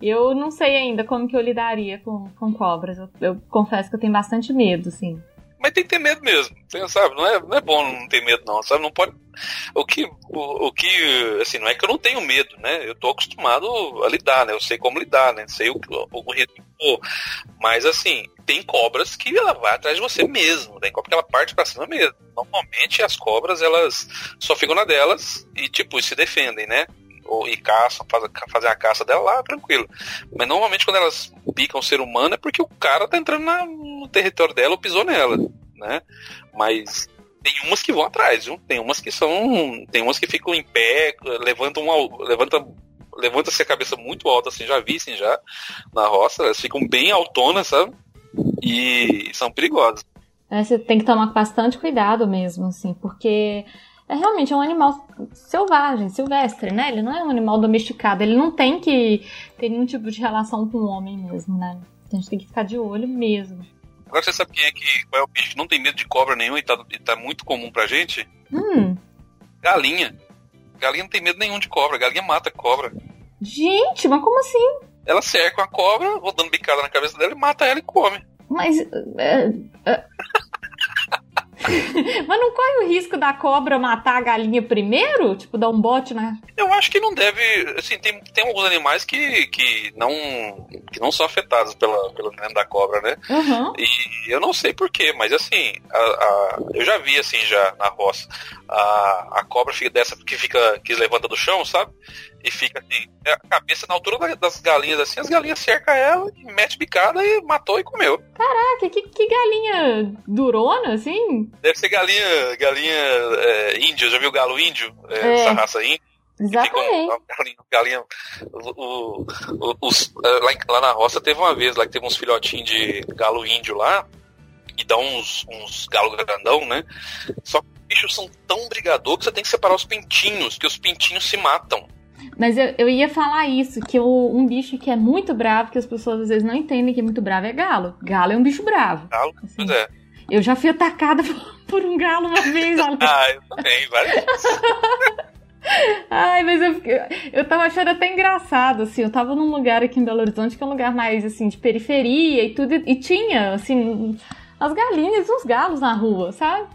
Eu não sei ainda como que eu lidaria com, com cobras. Eu, eu confesso que eu tenho bastante medo, assim. Mas tem que ter medo mesmo, você sabe? Não é, não é bom não ter medo, não, sabe? Não pode. O que, o, o que, assim, não é que eu não tenho medo, né? Eu tô acostumado a lidar, né? Eu sei como lidar, né? Sei o, o, o. Mas, assim, tem cobras que ela vai atrás de você mesmo, tem cobra que ela parte pra cima mesmo. Normalmente as cobras, elas só ficam na delas e, tipo, se defendem, né? Ou, e caçam, fazem a caça dela lá, tranquilo. Mas normalmente quando elas picam o ser humano é porque o cara tá entrando na, no território dela ou pisou nela, né? Mas tem umas que vão atrás, viu? Tem umas que são. Tem umas que ficam em pé, levantam uma. Levanta, levanta-se a cabeça muito alta, assim, já vi, assim, já, na roça, elas ficam bem autonas, sabe? E são perigosas. É, você tem que tomar bastante cuidado mesmo, assim, porque é realmente é um animal selvagem, silvestre, né? Ele não é um animal domesticado, ele não tem que ter nenhum tipo de relação com o homem mesmo, né? Então a gente tem que ficar de olho mesmo. Agora você sabe quem é que qual é o bicho que não tem medo de cobra nenhum e tá, e tá muito comum pra gente? Hum. Galinha. Galinha não tem medo nenhum de cobra, galinha mata cobra. Gente, mas como assim? Ela cerca a cobra, vou dando bicada na cabeça dela e mata ela e come. Mas. É, é... *laughs* Mas não corre o risco da cobra matar a galinha primeiro? Tipo, dar um bote, né? Eu acho que não deve. Assim, tem, tem alguns animais que, que, não, que não são afetados pela, pelo veneno da cobra, né? Uhum. E eu não sei porquê, mas assim, a, a, eu já vi assim já na roça. A, a cobra fica dessa que fica. que levanta do chão, sabe? e fica assim, a cabeça na altura das galinhas, assim, as galinhas cercam ela e mete bicada e matou e comeu. Caraca, que, que galinha durona, assim? Deve ser galinha, galinha é, índia, já viu galo índio? É, é. Essa raça índia? Exatamente. galinha, galinha o, o, os, é, lá, lá, na roça teve uma vez lá que teve uns filhotinhos de galo índio lá, e dá uns, uns galo grandão, né? Só que os bichos são tão brigador que você tem que separar os pintinhos, que os pintinhos se matam. Mas eu, eu ia falar isso, que o, um bicho que é muito bravo, que as pessoas às vezes não entendem que é muito bravo, é galo. Galo é um bicho bravo. Galo? Assim. Pois é. Eu já fui atacada *laughs* por um galo uma vez. *laughs* ah, eu também, várias *laughs* Ai, mas eu, eu tava achando até engraçado, assim, eu tava num lugar aqui em Belo Horizonte que é um lugar mais, assim, de periferia e tudo, e tinha, assim, as galinhas e os galos na rua, sabe?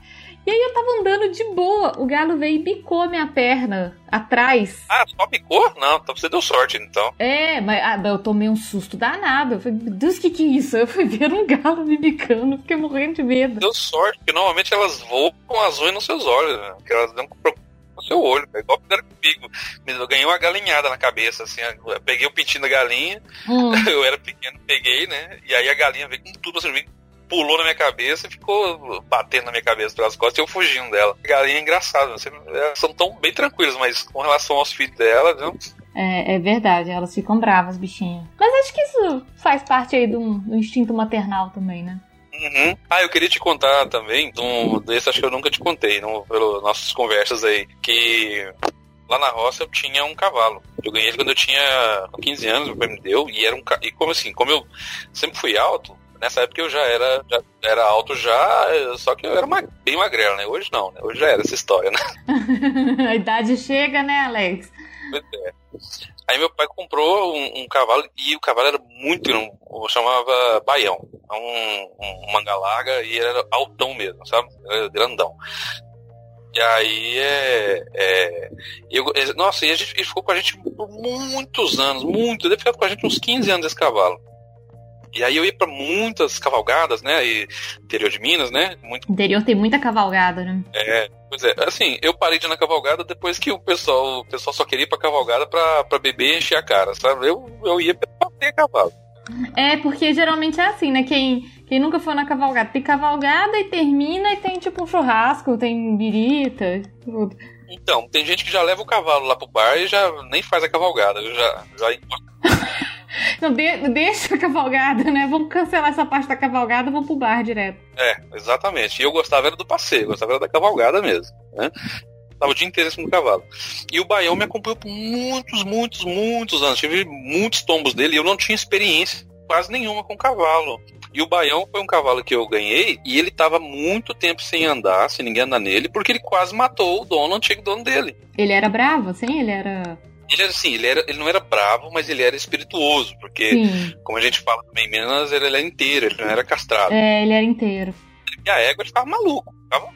E aí eu tava andando de boa, o galo veio e bicou minha perna atrás. Ah, só bicou? Não, então você deu sorte, então. É, mas ah, eu tomei um susto danado. Eu falei, Deus, o que que é isso? Eu fui ver um galo me bicando, fiquei morrendo de medo. Deu sorte, porque normalmente elas voam com azul nos seus olhos, né? Porque elas dão no seu olho, é igual fizeram comigo. Eu ganhei uma galinhada na cabeça, assim, eu peguei o pintinho da galinha, hum. *laughs* eu era pequeno, peguei, né? E aí a galinha veio com tudo, assim, veio pulou na minha cabeça e ficou batendo na minha cabeça pelas costas e eu fugindo dela. A galinha é engraçada, elas são tão bem tranquilas, mas com relação aos filhos dela, viu? É, é, verdade, elas ficam bravas, bichinhas. Mas acho que isso faz parte aí do, do instinto maternal também, né? Uhum. Ah, eu queria te contar também, um, desse acho que eu nunca te contei, pelas nossas conversas aí, que lá na roça eu tinha um cavalo. Eu ganhei ele quando eu tinha 15 anos, meu pai me deu, e era um e como assim, como eu sempre fui alto, nessa época eu já era, já era alto já, só que eu era uma, bem magrelo, né? Hoje não, né? Hoje já era essa história, né? *laughs* A idade chega, né, Alex? É. Aí meu pai comprou um, um, cavalo e o cavalo era muito grande, chamava Baião. É um, um mangalaga e era altão mesmo, sabe? Era grandão. E aí é. é eu, nossa, e a gente, ele ficou com a gente por muitos anos, muito. Deve ficar com a gente uns 15 anos esse cavalo. E aí eu ia para muitas cavalgadas, né? E interior de Minas, né? Muito... Interior tem muita cavalgada, né? É, pois é. Assim, eu parei de ir na cavalgada depois que o pessoal, o pessoal só queria ir pra cavalgada pra, pra beber e encher a cara, sabe? Eu, eu ia pra ter cavalo. É, porque geralmente é assim, né? Quem, quem nunca foi na cavalgada, tem cavalgada e termina e tem tipo um churrasco, tem birita, tudo. Então, tem gente que já leva o cavalo lá pro bar e já nem faz a cavalgada, já, já *laughs* Não, de, deixa a cavalgada, né? Vamos cancelar essa parte da cavalgada, vamos pro bar direto. É, exatamente. E eu gostava era do passeio, gostava era da cavalgada mesmo, né? Tava o dia inteiro do cavalo. E o Baião me acompanhou por muitos, muitos, muitos anos. Tive muitos tombos dele e eu não tinha experiência quase nenhuma com cavalo. E o Baião foi um cavalo que eu ganhei e ele tava muito tempo sem andar, sem ninguém andar nele, porque ele quase matou o dono, o antigo dono dele. Ele era bravo, assim? Ele era ele era assim, ele, era, ele não era bravo, mas ele era espirituoso, porque, Sim. como a gente fala também em Minas, ele era inteiro, ele não era castrado. É, ele era inteiro. E a égua ficava maluco, ficava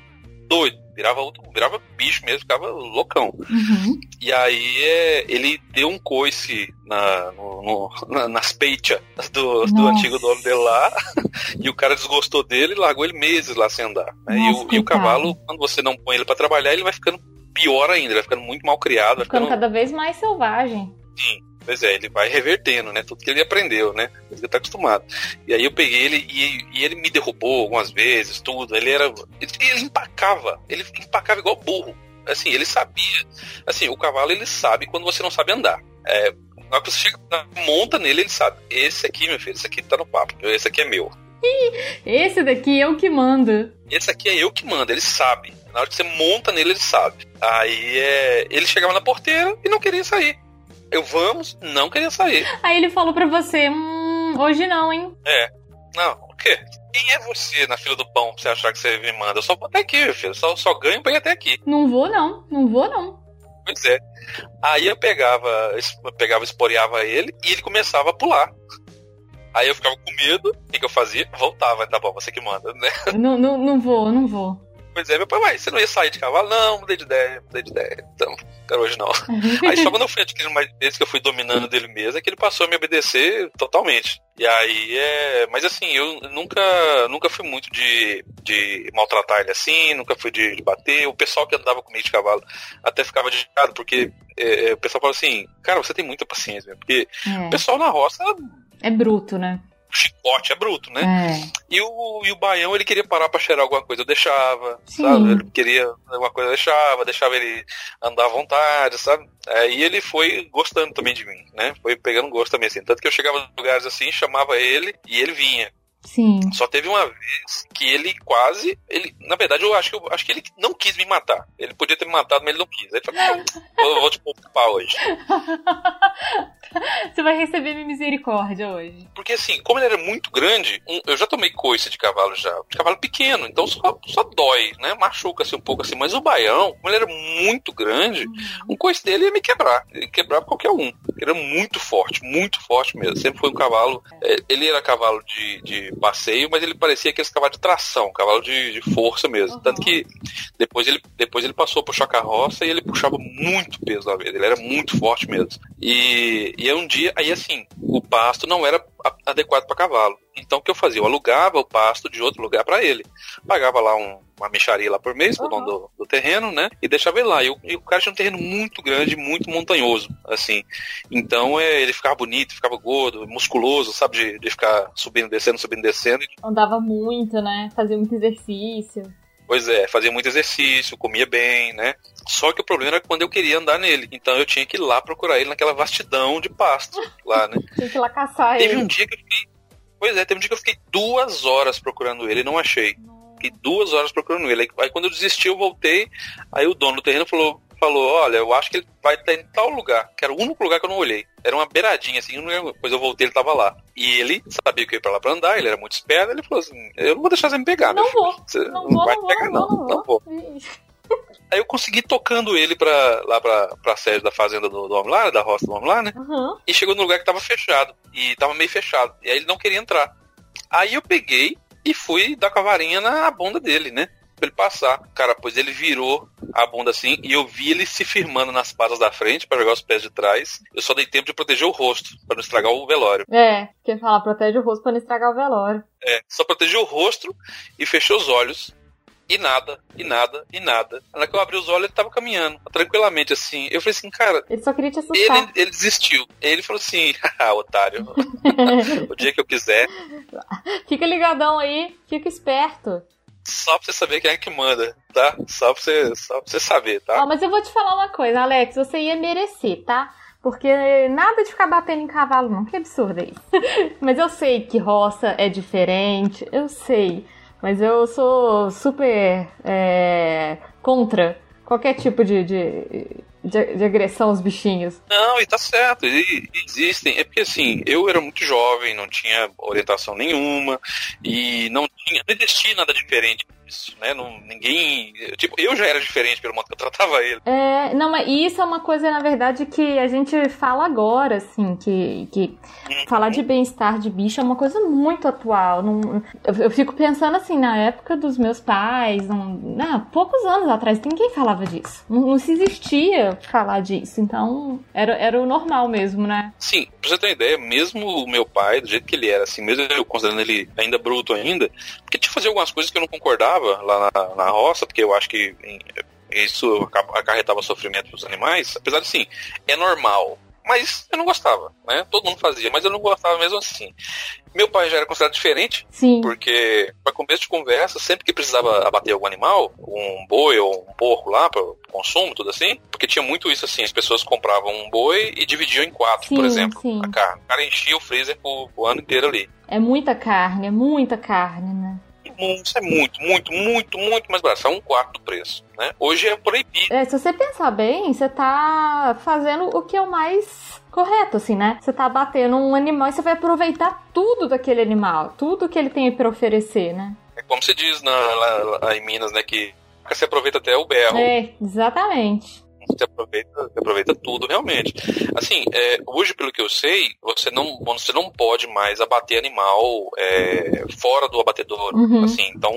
doido, virava outro, virava bicho mesmo, ficava loucão. Uhum. E aí é, ele deu um coice na, no, no, na, nas peitas do, do antigo dono dele lá, *laughs* e o cara desgostou dele e largou ele meses lá sem andar. Né? Nossa, e, o, e o cavalo, quando você não põe ele para trabalhar, ele vai ficando pior ainda, ele vai ficando muito mal criado. Vai ficando, ficando cada vez mais selvagem. Sim, pois é, ele vai revertendo, né? Tudo que ele aprendeu, né? Ele tá acostumado. E aí eu peguei ele e, e ele me derrubou algumas vezes, tudo. Ele era. Ele, ele empacava. Ele empacava igual burro. Assim, ele sabia. Assim, o cavalo ele sabe quando você não sabe andar. É, na hora que você chega, monta nele, ele sabe. Esse aqui, meu filho, esse aqui tá no papo. Esse aqui é meu. *laughs* Esse daqui é o que manda. Esse aqui é eu que mando, ele sabe. Na hora que você monta nele, ele sabe. Aí é, ele chegava na porteira e não queria sair. Eu vamos, não queria sair. Aí ele falou pra você, hum, hoje não, hein? É. Não, o quê? Quem é você na fila do pão pra você achar que você me manda? Eu só vou até aqui, meu filho. Só, só ganho pra ir até aqui. Não vou, não. Não vou, não. Pois é. Aí eu pegava, eu pegava, esporeava ele e ele começava a pular. Aí eu ficava com medo, o que, que eu fazia? Voltava, tá bom, você que manda, né? *laughs* Não, não, não vou, não vou. Pois é, meu pai, mas você não ia sair de cavalo? Não, mudei de ideia, mudei de ideia. Então, quero hoje não. *laughs* aí só quando eu fui adquirindo mais vezes que eu fui dominando dele mesmo, é que ele passou a me obedecer totalmente. E aí é. Mas assim, eu nunca, nunca fui muito de, de maltratar ele assim, nunca fui de, de bater. O pessoal que andava comigo de cavalo até ficava digitado, porque é, o pessoal fala assim, cara, você tem muita paciência, porque é. o pessoal na roça. É bruto, né? chicote é bruto, né? É. E, o, e o baião, ele queria parar pra cheirar alguma coisa, eu deixava, Sim. sabe? Ele queria alguma coisa, eu deixava, deixava ele andar à vontade, sabe? Aí ele foi gostando também de mim, né? Foi pegando gosto também, assim. Tanto que eu chegava nos lugares assim, chamava ele e ele vinha. Sim. Só teve uma vez que ele quase. Ele, na verdade, eu acho que, eu, acho que ele não quis me matar. Ele podia ter me matado, mas ele não quis. Ele falou: vou, vou te poupar hoje. *laughs* Você vai receber minha misericórdia hoje. Porque assim, como ele era muito grande, um, eu já tomei coice de cavalo já. De cavalo pequeno, então só, só dói, né? Machuca-se um pouco assim. Mas o baião, como ele era muito grande, uhum. um coice dele ia me quebrar. Ele ia quebrar qualquer um. Ele era muito forte, muito forte mesmo. Sempre foi um cavalo. É, ele era cavalo de, de passeio, mas ele parecia aqueles cavalos de tração, cavalo de, de força mesmo. Uhum. Tanto que depois ele, depois ele passou a puxar carroça e ele puxava muito peso na vez. Ele era muito forte mesmo. E, e um dia, aí assim, o pasto não era adequado para cavalo. Então o que eu fazia? Eu alugava o pasto de outro lugar para ele. Pagava lá um, uma micharia lá por mês, uhum. pro dono do, do, terreno, né? E deixava ele lá. E o, e o, cara tinha um terreno muito grande, muito montanhoso, assim. Então é, ele ficava bonito, ficava gordo, musculoso, sabe? De, de ficar subindo, descendo, subindo, descendo. Andava muito, né? Fazia muito exercício. Pois é, fazia muito exercício, comia bem, né? Só que o problema era quando eu queria andar nele. Então eu tinha que ir lá procurar ele naquela vastidão de pasto lá, né? *laughs* tinha que ir lá caçar teve ele. Teve um dia que eu fiquei. Pois é, teve um dia que eu fiquei duas horas procurando ele e não achei. Fiquei duas horas procurando ele. Aí quando eu desisti, eu voltei. Aí o dono do terreno falou: falou: Olha, eu acho que ele vai estar em tal lugar, que era o único lugar que eu não olhei. Era uma beiradinha assim, depois eu voltei, ele tava lá. E ele sabia que eu ia pra lá pra andar, ele era muito esperto, ele falou assim: Eu não vou deixar você me pegar, não vou, não, não vou, vai não pegar, não, não, não vou. Aí eu consegui tocando ele pra, lá pra, pra sede da fazenda do, do homem lá, da roça do homem lá, né? Uhum. E chegou no lugar que tava fechado. E tava meio fechado. E aí ele não queria entrar. Aí eu peguei e fui dar com a varinha na bunda dele, né? pra ele passar. Cara, pois ele virou a bunda assim e eu vi ele se firmando nas patas da frente para jogar os pés de trás. Eu só dei tempo de proteger o rosto para não estragar o velório. É, quer falar, protege o rosto para não estragar o velório. É, só protegeu o rosto e fechou os olhos. E nada, e nada, e nada. Na hora que eu abri os olhos, ele tava caminhando, tranquilamente, assim. Eu falei assim, cara. Ele só queria te assustar. Ele, ele desistiu. Ele falou assim, *laughs* ah, otário. *laughs* o dia que eu quiser. Fica ligadão aí, fica esperto. Só pra você saber quem é que manda, tá? Só pra você, só pra você saber, tá? Ó, mas eu vou te falar uma coisa, Alex, você ia merecer, tá? Porque nada de ficar batendo em cavalo, não. Que absurdo é isso. *laughs* mas eu sei que roça é diferente, eu sei. Mas eu sou super é, contra qualquer tipo de, de, de, de, agressão aos bichinhos. Não, e tá certo, e, existem. É porque assim, eu era muito jovem, não tinha orientação nenhuma, e não tinha, não existia nada diferente disso, né? Não, ninguém. Tipo, eu já era diferente pelo modo que eu tratava ele. É, não, mas isso é uma coisa, na verdade, que a gente fala agora, assim, que, que uhum. falar de bem-estar de bicho é uma coisa muito atual. Não, eu, eu, fico pensando assim, na época dos meus pais, não, não, poucos anos atrás, ninguém falava disso. Não, não se existia falar disso. Então, era, era o normal mesmo, né? Sim, pra você ter uma ideia, mesmo o meu pai, do jeito que ele era, assim, mesmo eu considerando ele ainda bruto ainda, porque tinha que fazer algumas coisas que eu não concordava lá na, na roça, porque eu acho que isso acarretava sofrimento para os animais, apesar de sim, é normal. Mas eu não gostava, né? Todo mundo fazia, mas eu não gostava mesmo assim. Meu pai já era considerado diferente, Sim. porque para começo de conversa, sempre que precisava abater algum animal, um boi ou um porco lá para consumo, tudo assim, porque tinha muito isso assim, as pessoas compravam um boi e dividiam em quatro, sim, por exemplo, sim. a carne. O cara enchia o freezer o, o ano inteiro ali. É muita carne, é muita carne, né? Isso é muito, muito, muito, muito mais barato. É um quarto do preço. Né? Hoje é proibido. É, se você pensar bem, você tá fazendo o que é o mais correto, assim, né? Você tá batendo um animal e você vai aproveitar tudo daquele animal, tudo que ele tem para oferecer, né? É como se diz na, lá, lá em Minas, né? Que você aproveita até o berro. É, exatamente. Você aproveita, você aproveita tudo realmente. Assim, é, hoje, pelo que eu sei, você não, você não pode mais abater animal é, fora do abatedouro. Uhum. Assim, então,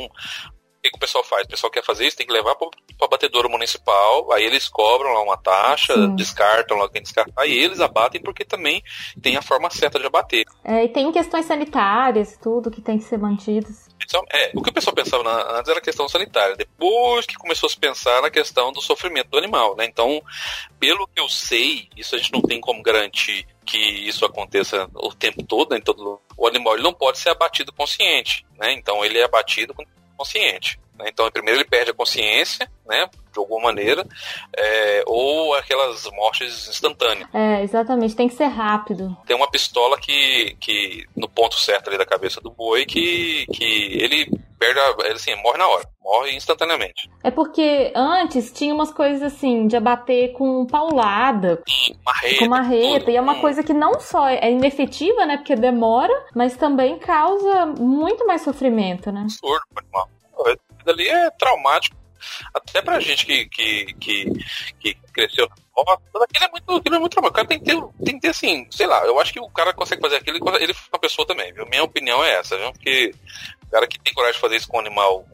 o que, que, o pessoal faz? O pessoal quer fazer isso, tem que levar para o abatedouro municipal, aí eles cobram lá uma taxa, Sim. descartam lá quem descartar, e eles abatem porque também tem a forma certa de abater. É, e tem questões sanitárias, tudo que tem que ser mantidas. É, o que o pessoal pensava antes era a questão sanitária, depois que começou a se pensar na questão do sofrimento do animal, né? Então, pelo que eu sei, isso a gente não tem como garantir que isso aconteça o tempo todo, né? todo o animal ele não pode ser abatido consciente, né? Então ele é abatido consciente. Né? Então, primeiro ele perde a consciência, né, de alguma maneira, é, ou aquelas mortes instantâneas. É, exatamente, tem que ser rápido. Tem uma pistola que, que no ponto certo ali da cabeça do boi, que, que ele perde, a, ele assim, morre na hora, morre instantaneamente. É porque antes tinha umas coisas assim, de abater com paulada, marreta, com marreta, tudo. e é uma coisa que não só é inefetiva, né, porque demora, mas também causa muito mais sofrimento, né? Absurdo, animal ali é traumático. Até pra gente que, que, que, que cresceu na aquilo é muito, aquilo é muito traumático. O cara tem que, ter, tem que ter assim, sei lá, eu acho que o cara consegue fazer aquilo ele foi uma pessoa também, viu? Minha opinião é essa, viu? Porque o cara que tem coragem de fazer isso com um animal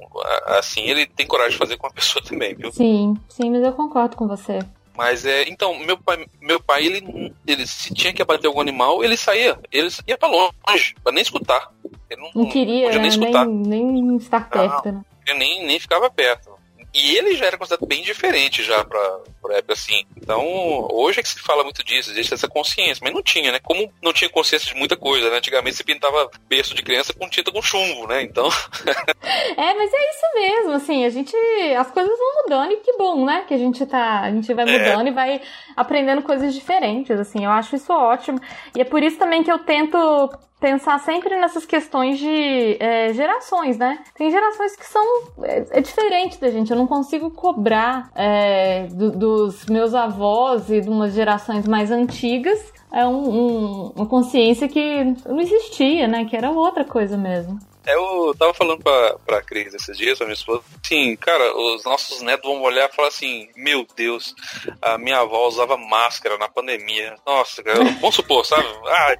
assim, ele tem coragem de fazer com uma pessoa *laughs* também, viu? Sim, sim, mas eu concordo com você. Mas é. Então, meu pai, meu pai ele, ele se tinha que abater algum animal, ele saía. Ele ia pra longe, pra nem escutar. Ele não, não queria, não nem, né? nem, nem, estar perto, né? Nem, nem ficava perto. E ele já era considerado bem diferente já pra, pra época assim. Então, hoje é que se fala muito disso, existe essa consciência, mas não tinha, né? Como não tinha consciência de muita coisa, né? Antigamente se pintava berço de criança com tinta com chumbo, né? Então. *laughs* é, mas é isso mesmo, assim, a gente. As coisas vão mudando e que bom, né? Que a gente tá. A gente vai é. mudando é. e vai aprendendo coisas diferentes, assim. Eu acho isso ótimo. E é por isso também que eu tento pensar sempre nessas questões de é, gerações, né? Tem gerações que são é, é, diferente da gente. Eu não consigo cobrar é, do, dos meus avós e de umas gerações mais antigas é um, um, uma consciência que não existia, né? Que era outra coisa mesmo. Eu tava falando pra, pra Cris esses dias, pra minha esposa, assim, cara, os nossos netos vão olhar e falar assim, meu Deus, a minha avó usava máscara na pandemia. Nossa, cara, vamos supor, sabe? Ah,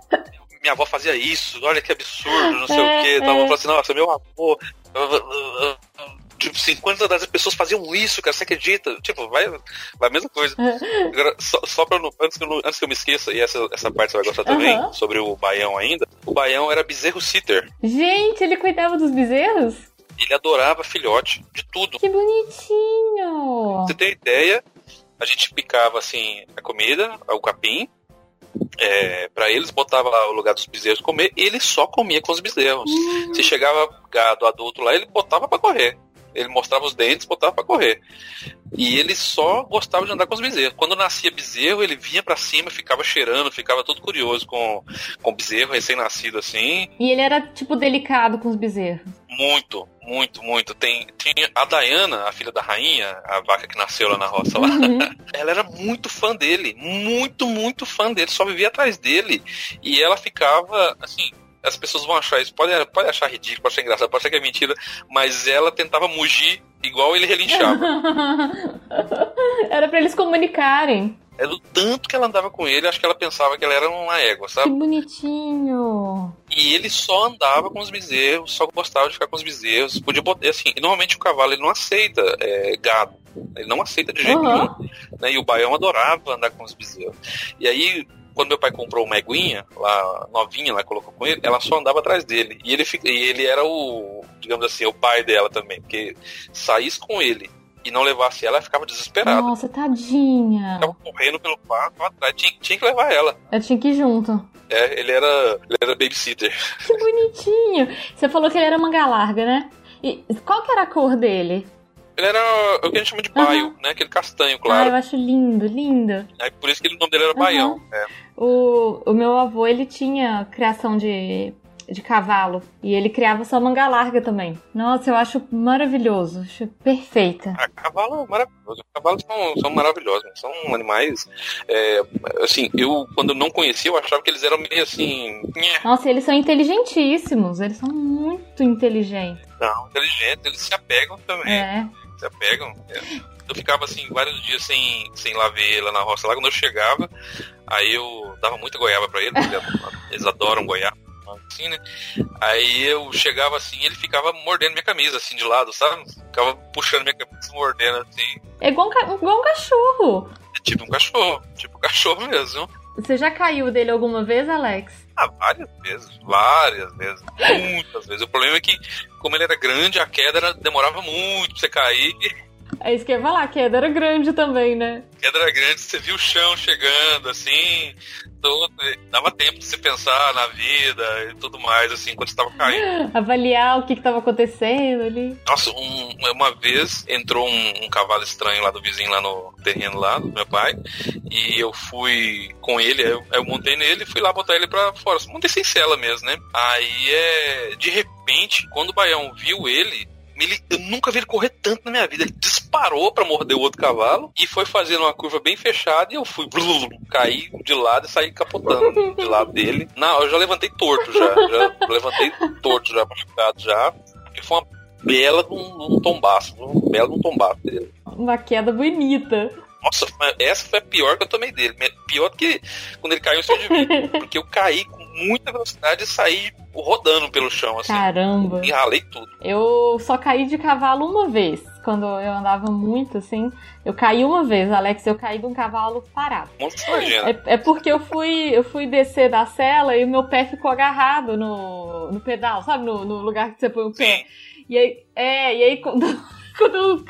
minha avó fazia isso, olha que absurdo, não sei é, o que. Tava falando assim, nossa, meu avô. Tipo, 50 das pessoas faziam isso, cara, você acredita? Tipo, vai, vai a mesma coisa. *laughs* Agora, só, só pra, antes, que eu, antes que eu me esqueça, e essa, essa parte você vai gostar também, uhum. sobre o Baião ainda, o Baião era bezerro sitter. Gente, ele cuidava dos bezerros? Ele adorava filhote, de tudo. Que bonitinho! Você tem ideia, a gente picava assim a comida, o capim, é, para eles, botava lá o lugar dos bezerros comer, e ele só comia com os bezerros. Uhum. Se chegava gado adulto lá, ele botava para correr. Ele mostrava os dentes, botava para correr. E ele só gostava de andar com os bezerros. Quando nascia bezerro, ele vinha para cima, ficava cheirando, ficava todo curioso com, com o bezerro recém-nascido assim. E ele era, tipo, delicado com os bezerros. Muito, muito, muito. Tem, tem a Diana, a filha da rainha, a vaca que nasceu lá na roça lá. Uhum. *laughs* Ela era muito fã dele, muito, muito fã dele, só vivia atrás dele. E ela ficava, assim, as pessoas vão achar isso, pode, pode achar ridículo, pode achar engraçado, pode achar que é mentira, mas ela tentava mugir igual ele relinchava. *laughs* Era para eles comunicarem. É do tanto que ela andava com ele, acho que ela pensava que ela era uma égua, sabe? Que bonitinho. E ele só andava com os bezerros, só gostava de ficar com os bezerros. Podia botar, assim, normalmente o cavalo ele não aceita é, gado. Ele não aceita de jeito uhum. nenhum. Né? E o baião adorava andar com os bezerros. E aí, quando meu pai comprou uma eguinha, lá, novinha, lá, colocou com ele, ela só andava atrás dele. E ele, e ele era o, digamos assim, o pai dela também. Porque saísse com ele e não levasse ela, ela ficava desesperada. Nossa, tadinha. Ficava correndo pelo quarto atrás, tinha, tinha que levar ela. Eu tinha que ir junto. É, ele era, ele era babysitter. Que bonitinho. Você falou que ele era manga larga, né? E qual que era a cor dele? Ele era o que a gente chama de baio, uhum. né? Aquele castanho, claro. Ah, eu acho lindo, lindo. É por isso que o nome dele era uhum. Baião. É. O, o meu avô, ele tinha criação de de cavalo. E ele criava só manga larga também. Nossa, eu acho maravilhoso. Acho perfeita. Ah, cavalo é maravilhoso. Cavalos são, são maravilhosos. São animais. É, assim, eu, quando não conhecia, eu achava que eles eram meio assim. Nossa, eles são inteligentíssimos. Eles são muito inteligentes. Não, inteligentes. Eles se apegam também. É. Se apegam. É eu ficava assim vários dias sem, sem lá ver lá na roça. Lá quando eu chegava, aí eu dava muita goiaba para eles, eles adoram goiaba assim, né? Aí eu chegava assim ele ficava mordendo minha camisa, assim, de lado, sabe? Ficava puxando minha camisa, mordendo, assim. É igual um, igual um cachorro. É tipo um cachorro, tipo um cachorro mesmo. Você já caiu dele alguma vez, Alex? Ah, várias vezes, várias vezes, muitas vezes. O problema é que, como ele era grande, a queda era, demorava muito pra você cair. É isso que eu ia falar, a queda era grande também, né? A queda era grande, você viu o chão chegando, assim, todo, dava tempo de você pensar na vida e tudo mais, assim, quando você tava caindo. *laughs* Avaliar o que estava acontecendo ali. Nossa, um, uma vez entrou um, um, cavalo estranho lá do vizinho, lá no terreno lá do meu pai, e eu fui com ele, eu, eu montei nele e fui lá botar ele pra fora. Montei sem cela mesmo, né? Aí é. De repente, quando o Baião viu ele, ele, eu nunca vi ele correr tanto na minha vida. Ele disparou para morder o outro cavalo e foi fazendo uma curva bem fechada e eu fui blum, caí de lado e saí capotando de lado dele. Não, eu já levantei torto já. Já levantei torto já, machucado já. Porque foi uma bela de um, um tombaço. Um belo de um tombaço dele. Uma queda bonita. Nossa, essa foi a pior que eu tomei dele. Pior do que quando ele caiu em cima de mim. *laughs* Porque eu caí com muita velocidade e saí rodando pelo chão, assim. Caramba. E ralei tudo. Eu só caí de cavalo uma vez. Quando eu andava muito, assim. Eu caí uma vez, Alex, eu caí de um cavalo parado. É, é, porque eu fui, eu fui descer da cela e o meu pé ficou agarrado no, no pedal, sabe? No, no lugar que você põe o pé. Sim. E aí, é, e aí quando, *laughs* quando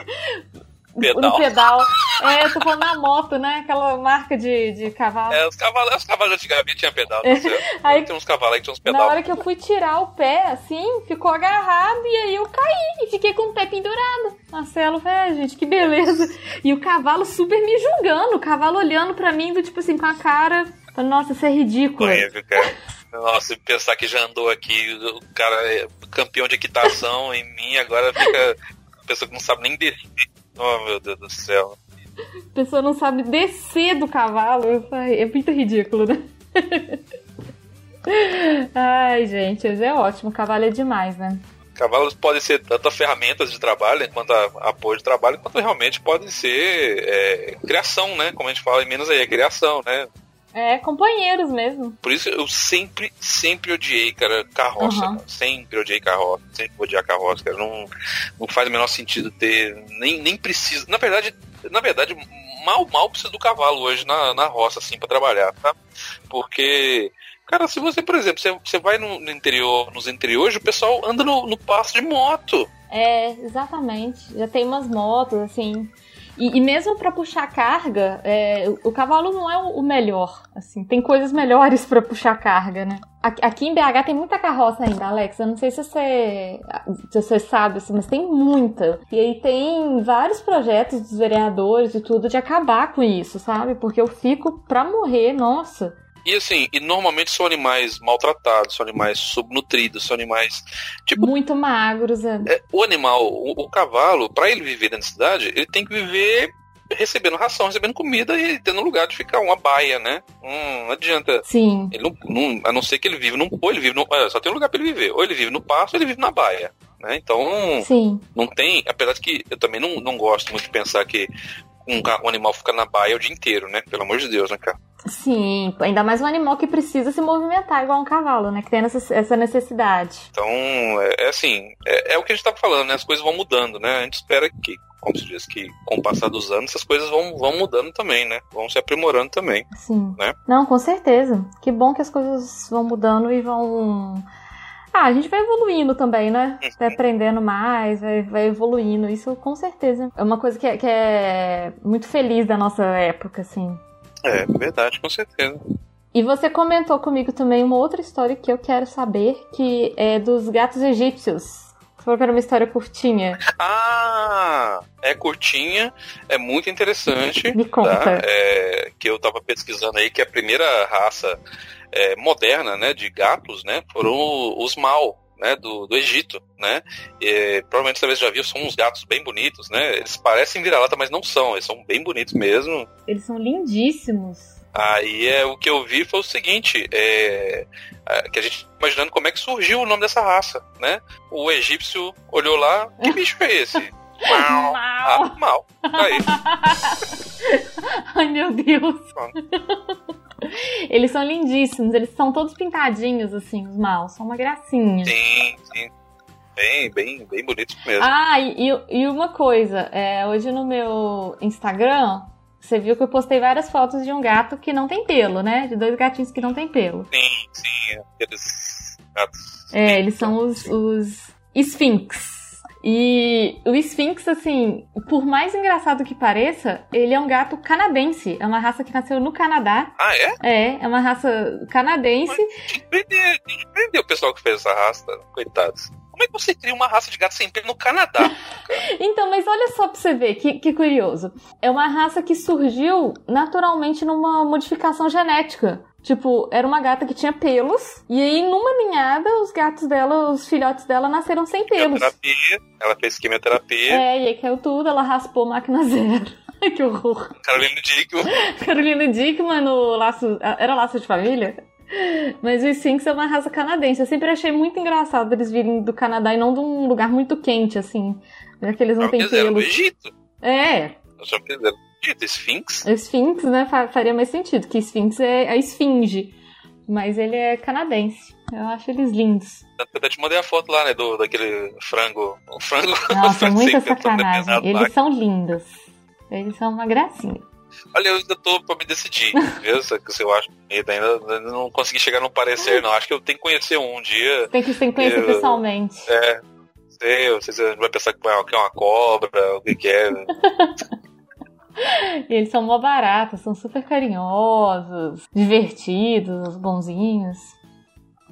pedal. No pedal. É, eu tô falando na moto, né? Aquela marca de, de cavalo. É, os cavalos, os cavalos antigamente tinham pedal. É. *laughs* Aí, tem uns cavalos aí que tinham uns pedal. Na hora que eu fui tirar o pé, assim, ficou agarrado e aí eu caí e fiquei com o pé pendurado. Marcelo, é, gente, que beleza. E o cavalo super me julgando, o cavalo olhando pra mim, do tipo assim, com a cara. Nossa, isso é ridículo. É, cara. Nossa, pensar que já andou aqui, o cara é campeão de equitação em mim, agora fica. A pessoa que não sabe nem descer Oh, meu Deus do céu. A pessoa não sabe descer do cavalo. É muito ridículo, né? *laughs* Ai, gente, mas é ótimo. Cavalo é demais, né? Cavalos podem ser tanto ferramentas de trabalho, quanto apoio de trabalho, quanto realmente podem ser é, criação, né? Como a gente fala em Minas aí, é criação, né? É, companheiros mesmo. Por isso eu sempre, sempre odiei, cara, carroça. Uhum. Sempre odiei carroça. Sempre odiar carroça, cara. Não, não faz o menor sentido ter. Nem, nem precisa. Na verdade, na verdade, mal, mal precisa do cavalo hoje na, na roça, assim, para trabalhar, tá? Porque. Cara, se você, por exemplo, você, você vai no, no interior, nos interiores, o pessoal anda no, no passo de moto. É, exatamente. Já tem umas motos, assim. E, e mesmo para puxar carga, é, o, cavalo não é o, o melhor. Assim, tem coisas melhores para puxar carga, né? Aqui em BH tem muita carroça ainda, Alex. Eu não sei se você, se você sabe, assim, mas tem muita. E aí tem vários projetos dos vereadores e tudo de acabar com isso, sabe? Porque eu fico pra morrer, nossa. E assim, e normalmente são animais maltratados, são animais subnutridos, são animais. Tipo, Muito magros, é. é o animal, o, o cavalo, para ele viver na cidade, ele tem que viver recebendo ração, recebendo comida e tendo lugar de ficar uma baia, né? Hum, não adianta. Sim. Ele não, não, a não ser que ele vive num. Ou ele vive no. Só tem um lugar para ele viver. Ou ele vive no pasto ou ele vive na baia. Né? Então, Sim. não tem. Apesar de que eu também não, não gosto muito de pensar que um, um animal fica na baia o dia inteiro, né? Pelo amor de Deus, né, cara? Sim, ainda mais um animal que precisa se movimentar igual um cavalo, né? Que tem essa necessidade. Então, é, é assim, é, é, o que a gente tá falando, né? As coisas vão mudando, né? A gente espera que, como se diz, que com o passar dos anos, essas coisas vão, vão mudando também, né? Vão se aprimorando também. Sim. Né? Não, com certeza. Que bom que as coisas vão mudando e vão ah, a gente vai evoluindo também, né? Uhum. Vai aprendendo mais, vai, vai evoluindo. Isso com certeza. É uma coisa que é, que é muito feliz da nossa época, assim. É, verdade, com certeza. E você comentou comigo também uma outra história que eu quero saber, que é dos gatos egípcios. Você falou que era uma história curtinha. Ah, é curtinha, é muito interessante. Me conta. Tá? É, que eu tava pesquisando aí que a primeira raça é, moderna, né, de gatos, né, foram os mal, né, do, do Egito, né? E, provavelmente você já viu, são uns gatos bem bonitos, né? Eles parecem vira-lata, mas não são, eles são bem bonitos mesmo. Eles são lindíssimos. Aí é o que eu vi foi o seguinte, é, que a gente imaginando como é que surgiu o nome dessa raça, né? O egípcio olhou lá, que bicho é esse? *laughs* Mal. Mal. Ah, mal. Aí. *laughs* Ai, meu Deus. *laughs* Eles são lindíssimos, eles são todos pintadinhos, assim, os maus. São uma gracinha. Sim, sim. Bem, bem, bem bonitos mesmo. Ah, e, e uma coisa, é, hoje no meu Instagram, você viu que eu postei várias fotos de um gato que não tem pelo, né? De dois gatinhos que não tem pelo. Sim, sim, aqueles gatos. É, eles são os, os Sphinx. E o Sphinx, assim, por mais engraçado que pareça, ele é um gato canadense. É uma raça que nasceu no Canadá. Ah, é? É, é uma raça canadense. Mas tinha que prender, tinha que prender o pessoal que fez essa raça, coitados. Como é que você cria uma raça de gato sem pelo no Canadá? *laughs* então, mas olha só pra você ver, que, que curioso. É uma raça que surgiu naturalmente numa modificação genética. Tipo, era uma gata que tinha pelos, e aí numa ninhada os gatos dela, os filhotes dela nasceram sem pelos. Ela fez quimioterapia. É, e aí caiu tudo, ela raspou máquina *laughs* zero. Que horror. Carolina Dickman. *laughs* Carolina Dickman no Laço. Era Laço de Família? Mas os Sphinx é uma raça canadense. Eu sempre achei muito engraçado eles virem do Canadá e não de um lugar muito quente, assim. Já que eles não, não têm pelos. Egito. É. Que Egito, Sphinx. Sphinx, né? Faria mais sentido, que Sphinx é a esfinge. mas ele é canadense. Eu acho eles lindos. Eu até te mandei a foto lá, né, do, daquele frango. O frango. *laughs* Nossa, muita sacanagem. Eles são lindos. Eles são uma gracinha. Olha, eu ainda tô pra me decidir, *laughs* viu? Se eu acho bonito, ainda não consegui chegar no parecer, não. Acho que eu tenho que conhecer um dia. Tem que, tem que conhecer eu, pessoalmente. É. Sei, não sei se a gente vai pensar que é uma cobra, o que, que é. *laughs* E *laughs* eles são mó baratos, são super carinhosos, divertidos, bonzinhos.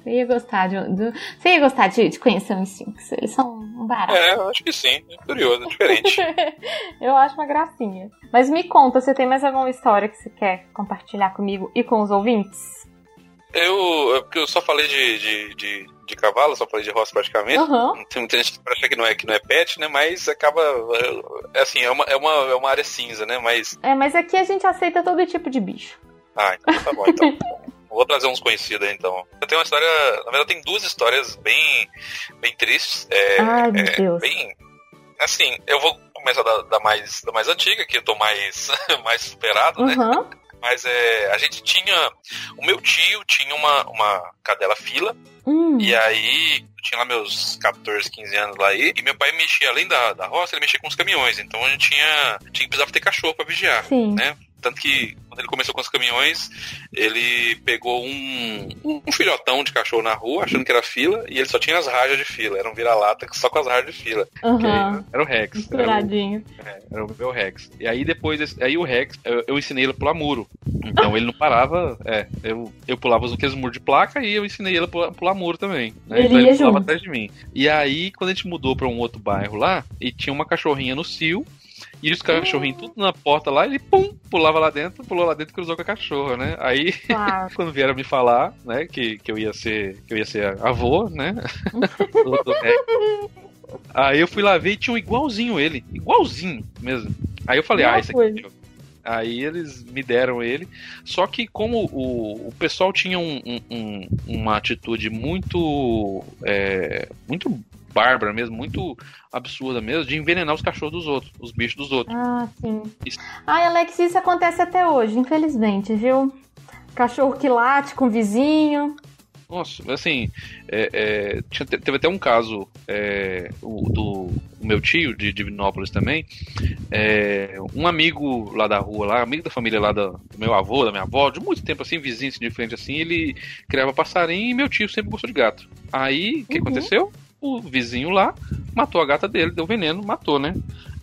Você ia gostar de, de você ia gostar de, de conhecer um Sphinx. Eles são baratos. É, eu acho que sim. É curioso, é diferente. *laughs* eu acho uma gracinha. Mas me conta, você tem mais alguma história que você quer compartilhar comigo e com os ouvintes? Eu, é porque eu só falei de, de, de, de cavalo, só falei de roça praticamente. Uhum. Tem muita gente que acha que não é que não é pet, né? Mas acaba. É, assim, é uma, é, uma, é uma área cinza, né? Mas. É, mas aqui a gente aceita todo tipo de bicho. Ah, então tá bom, então. *laughs* Vou trazer uns conhecidos aí, então. Eu tenho uma história. Na verdade, tem duas histórias bem, bem tristes. É, Ai, meu é, Deus. Bem. Assim, eu vou começar da, da, mais, da mais antiga, que eu tô mais, *laughs* mais superado, uhum. Mas é, a gente tinha. O meu tio tinha uma, uma cadela fila. Hum. E aí, tinha lá meus 14, 15 anos lá aí. E meu pai mexia, além da, da roça, ele mexia com os caminhões. Então a gente tinha. tinha precisava ter cachorro pra vigiar. Sim. Né? Tanto que quando ele começou com os caminhões, ele pegou um, um filhotão de cachorro na rua, achando que era fila, e ele só tinha as rajas de fila. Era um vira-lata só com as rajas de fila. Uhum. Era o Rex. Misturadinho. Era o, é, era o meu Rex. E aí depois, aí o Rex, eu, eu ensinei ele a pular muro. Então ele não parava, é, eu, eu pulava aqueles muros de placa e eu ensinei ele a pular, pular muro também. Né? Ele então ia ele pulava junto. atrás de mim. E aí, quando a gente mudou pra um outro bairro lá, e tinha uma cachorrinha no cio, e os cachorrinhos tudo na porta lá, ele pum, pulava lá dentro, pulou lá dentro e cruzou com a cachorra, né? Aí, Claro. *laughs* quando vieram me falar, né, que, que eu ia ser, que eu ia ser avô, né? Rex. *laughs* Aí eu fui lá ver e tinha um igualzinho ele, igualzinho mesmo. Aí eu falei, Não ah, esse aqui é meu. Aí eles me deram ele. Só que como o, o pessoal tinha um- um- um- uma atitude muito. é, muito bárbara mesmo, muito absurda mesmo, de envenenar os cachorros dos outros, os bichos dos outros. Ah, sim. Isso. Ai, Alex, isso acontece até hoje, infelizmente, viu? Cachorro que late com o vizinho. Nossa, assim, é, é, tinha- teve até um caso é, o- do o meu tio, de Divinópolis também, é, um amigo lá da rua, lá, amigo da família lá da- do meu avô, da minha avó, de muito tempo assim, vizinho assim, de frente assim, ele criava passarinho e meu tio sempre gostou de gato. Aí, o que Uhum. aconteceu? O vizinho lá matou a gata dele, deu veneno, matou, né?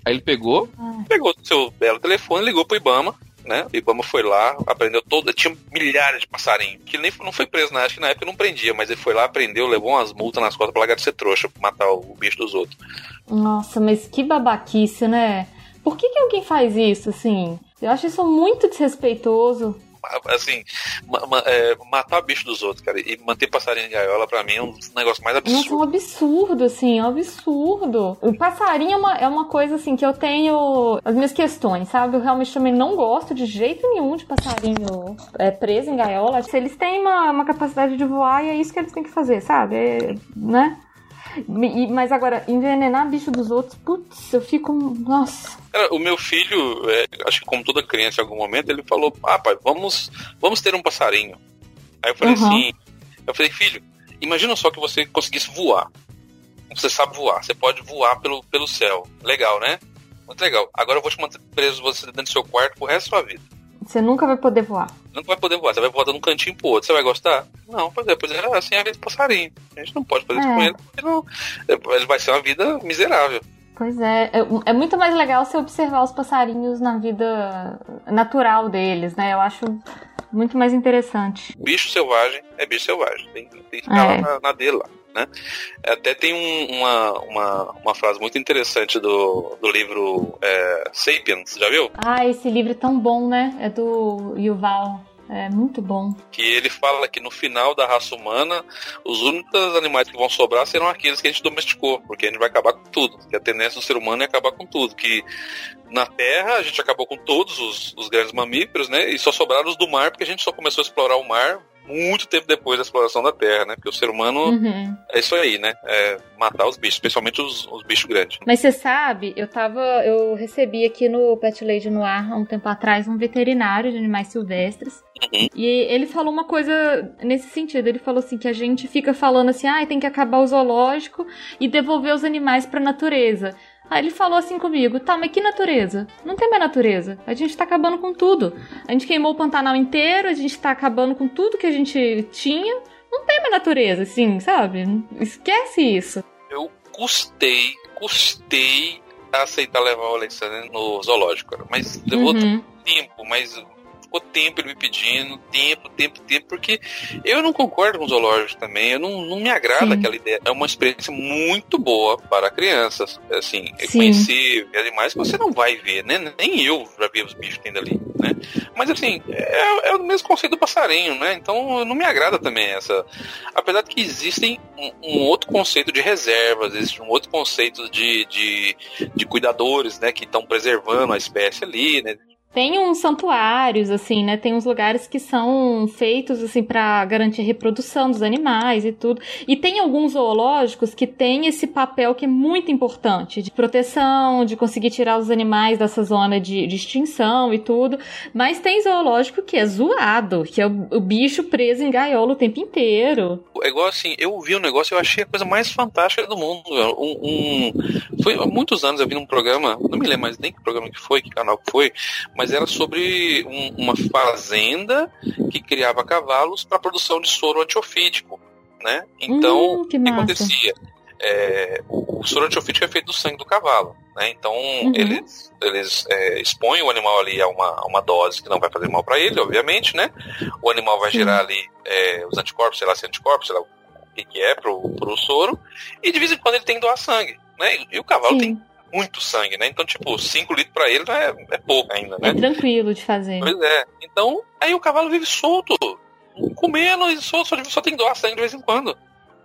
Aí ele pegou, Pegou o seu belo telefone, ligou pro Ibama, né? O Ibama foi lá, aprendeu todo. Tinha milhares de passarinhos. Que nem não foi preso, né? Acho que na época não prendia, mas ele foi lá, aprendeu, levou umas multas nas costas pra largar de ser trouxa, pra matar o bicho dos outros. Nossa, mas que babaquice, né? Por que, que alguém faz isso, assim? Eu acho isso muito desrespeitoso. *laughs* Assim, ma- ma- é, matar bicho dos outros, cara, e manter passarinho em gaiola, pra mim, é um dos negócios mais Nossa, é um absurdo, assim, é um absurdo. O passarinho é uma, é uma coisa, assim, que eu tenho as minhas questões, sabe? Eu realmente também não gosto de jeito nenhum de passarinho é, preso em gaiola. Se eles têm uma, uma capacidade de voar, e é isso que eles têm que fazer, sabe? É, né? Mas agora, envenenar bicho dos outros, putz, eu fico. Nossa. Cara, o meu filho, é, acho que como toda criança em algum momento, ele falou: Ah, pai, vamos, vamos ter um passarinho. Aí eu falei Uhum. assim: Eu falei, filho, imagina só que você conseguisse voar. Você sabe voar, você pode voar pelo, pelo céu. Legal, né? Muito legal. Agora eu vou te manter preso você dentro do seu quarto pro resto da sua vida. Você nunca vai poder voar. Não vai poder voar, você vai voar de um cantinho pro outro. Você vai gostar? Não, pois é, pois é, assim é a vida do passarinho. A gente não pode fazer isso É. com ele, porque não, ele vai ser uma vida miserável. Pois é, é, é muito mais legal você observar os passarinhos na vida natural deles, né? Eu acho muito mais interessante. bicho selvagem é bicho selvagem. Tem, tem que ficar lá É. na, na dele lá. Né? Até tem um- uma, uma, uma frase muito interessante do, do livro é, Sapiens, já viu? Ah, esse livro é tão bom, né? É do Yuval. É muito bom. Que ele fala que no final da raça humana, os únicos animais que vão sobrar serão aqueles que a gente domesticou, porque a gente vai acabar com tudo. Que a tendência do ser humano é acabar com tudo. Que na Terra a gente acabou com todos os, os grandes mamíferos, né? E só sobraram os do mar, porque a gente só começou a explorar o mar muito tempo depois da exploração da Terra, né? Porque o ser humano Uhum. É isso aí, né? É matar os bichos, especialmente os, os bichos grandes. Mas você sabe, eu tava. Eu recebi aqui no Pet Lady no ar há um tempo atrás um veterinário de animais silvestres. Uhum. E ele falou uma coisa nesse sentido. Ele falou assim que a gente fica falando assim, ah, tem que acabar o zoológico e devolver os animais para a natureza. Aí ele falou assim comigo, tá, mas que natureza? Não tem mais natureza. A gente tá acabando com tudo. A gente queimou o Pantanal inteiro, a gente tá acabando com tudo que a gente tinha. Não tem mais natureza, assim, sabe? Esquece isso. Eu custei, custei a aceitar levar o Alexander no zoológico, mas levou uhum. tempo, mas ficou tempo ele me pedindo, tempo, tempo, tempo, porque eu não concordo com o zoológico também, eu não, não me agrada Sim. aquela ideia. É uma experiência muito boa para crianças, assim, é conhecer animais que você não vai ver, né? Nem eu já vi os bichos tendo ali, né? Mas assim, é, é, o mesmo conceito do passarinho, né? Então não me agrada também essa. Apesar de que existem um, um outro conceito de reservas, existe um outro conceito de, de, de cuidadores, né? Que estão preservando a espécie ali, né? Tem uns santuários, assim, né? Tem uns lugares que são feitos, assim, para garantir a reprodução dos animais e tudo. E tem alguns zoológicos que têm esse papel que é muito importante, de proteção, de conseguir tirar os animais dessa zona de, de extinção e tudo. Mas tem zoológico que é zoado, que é o, o, bicho preso em gaiola o tempo inteiro. É igual assim, eu vi um negócio, eu achei a coisa mais fantástica do mundo. Um, um... Foi há muitos anos eu vi num programa, não me lembro mais nem que programa que foi, que canal que foi, mas era sobre um, uma fazenda que criava cavalos para produção de soro antiofídico, né? Então, hum, o que acontecia? É, o, o soro antiofídico é feito do sangue do cavalo, né? Então, uhum. eles, eles é, expõem o animal ali a uma, a uma dose que não vai fazer mal para ele, obviamente, né? O animal vai gerar ali é, os anticorpos, sei lá se é anticorpos, sei lá o que, que é pro, pro soro, e de vez em quando ele tem que doar sangue, né? E o cavalo Sim. tem muito sangue, né? Então, tipo, 5 litros pra ele é, é pouco ainda, né? É tranquilo de fazer. Pois é. Então, aí o cavalo vive solto, comendo e solto, só, só tem doar sangue de vez em quando,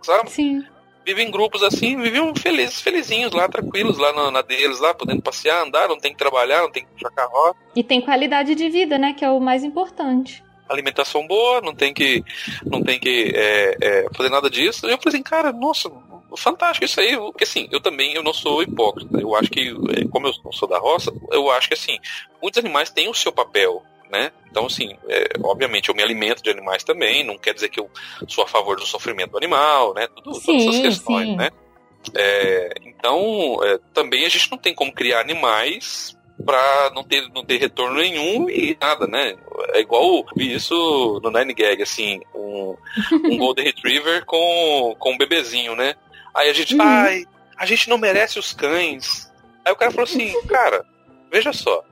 sabe? Sim. Vive em grupos assim, viviam felizes, felizinhos lá, tranquilos lá na, na, deles, lá, podendo passear, andar, não tem que trabalhar, não tem que puxar carroça. E tem qualidade de vida, né? Que é o mais importante alimentação boa, não tem que, não tem que é, é, fazer nada disso. E eu falei assim, cara, nossa, fantástico isso aí, porque assim, eu também eu não sou hipócrita. Eu acho que, é, como eu não sou da roça, eu acho que assim, muitos animais têm o seu papel. Né? Então, assim, é, obviamente eu me alimento de animais também, não quer dizer que eu sou a favor do sofrimento do animal, né? Tudo, sim, todas essas questões, sim. né? É, então, é, também a gente não tem como criar animais para não ter, não ter retorno nenhum e nada, né? É igual vi isso no Nine Gag, assim, um, um *laughs* Golden Retriever com, com um bebezinho, né? Aí a gente, uhum. ai, a gente não merece os cães. Aí o cara falou assim, cara, veja só,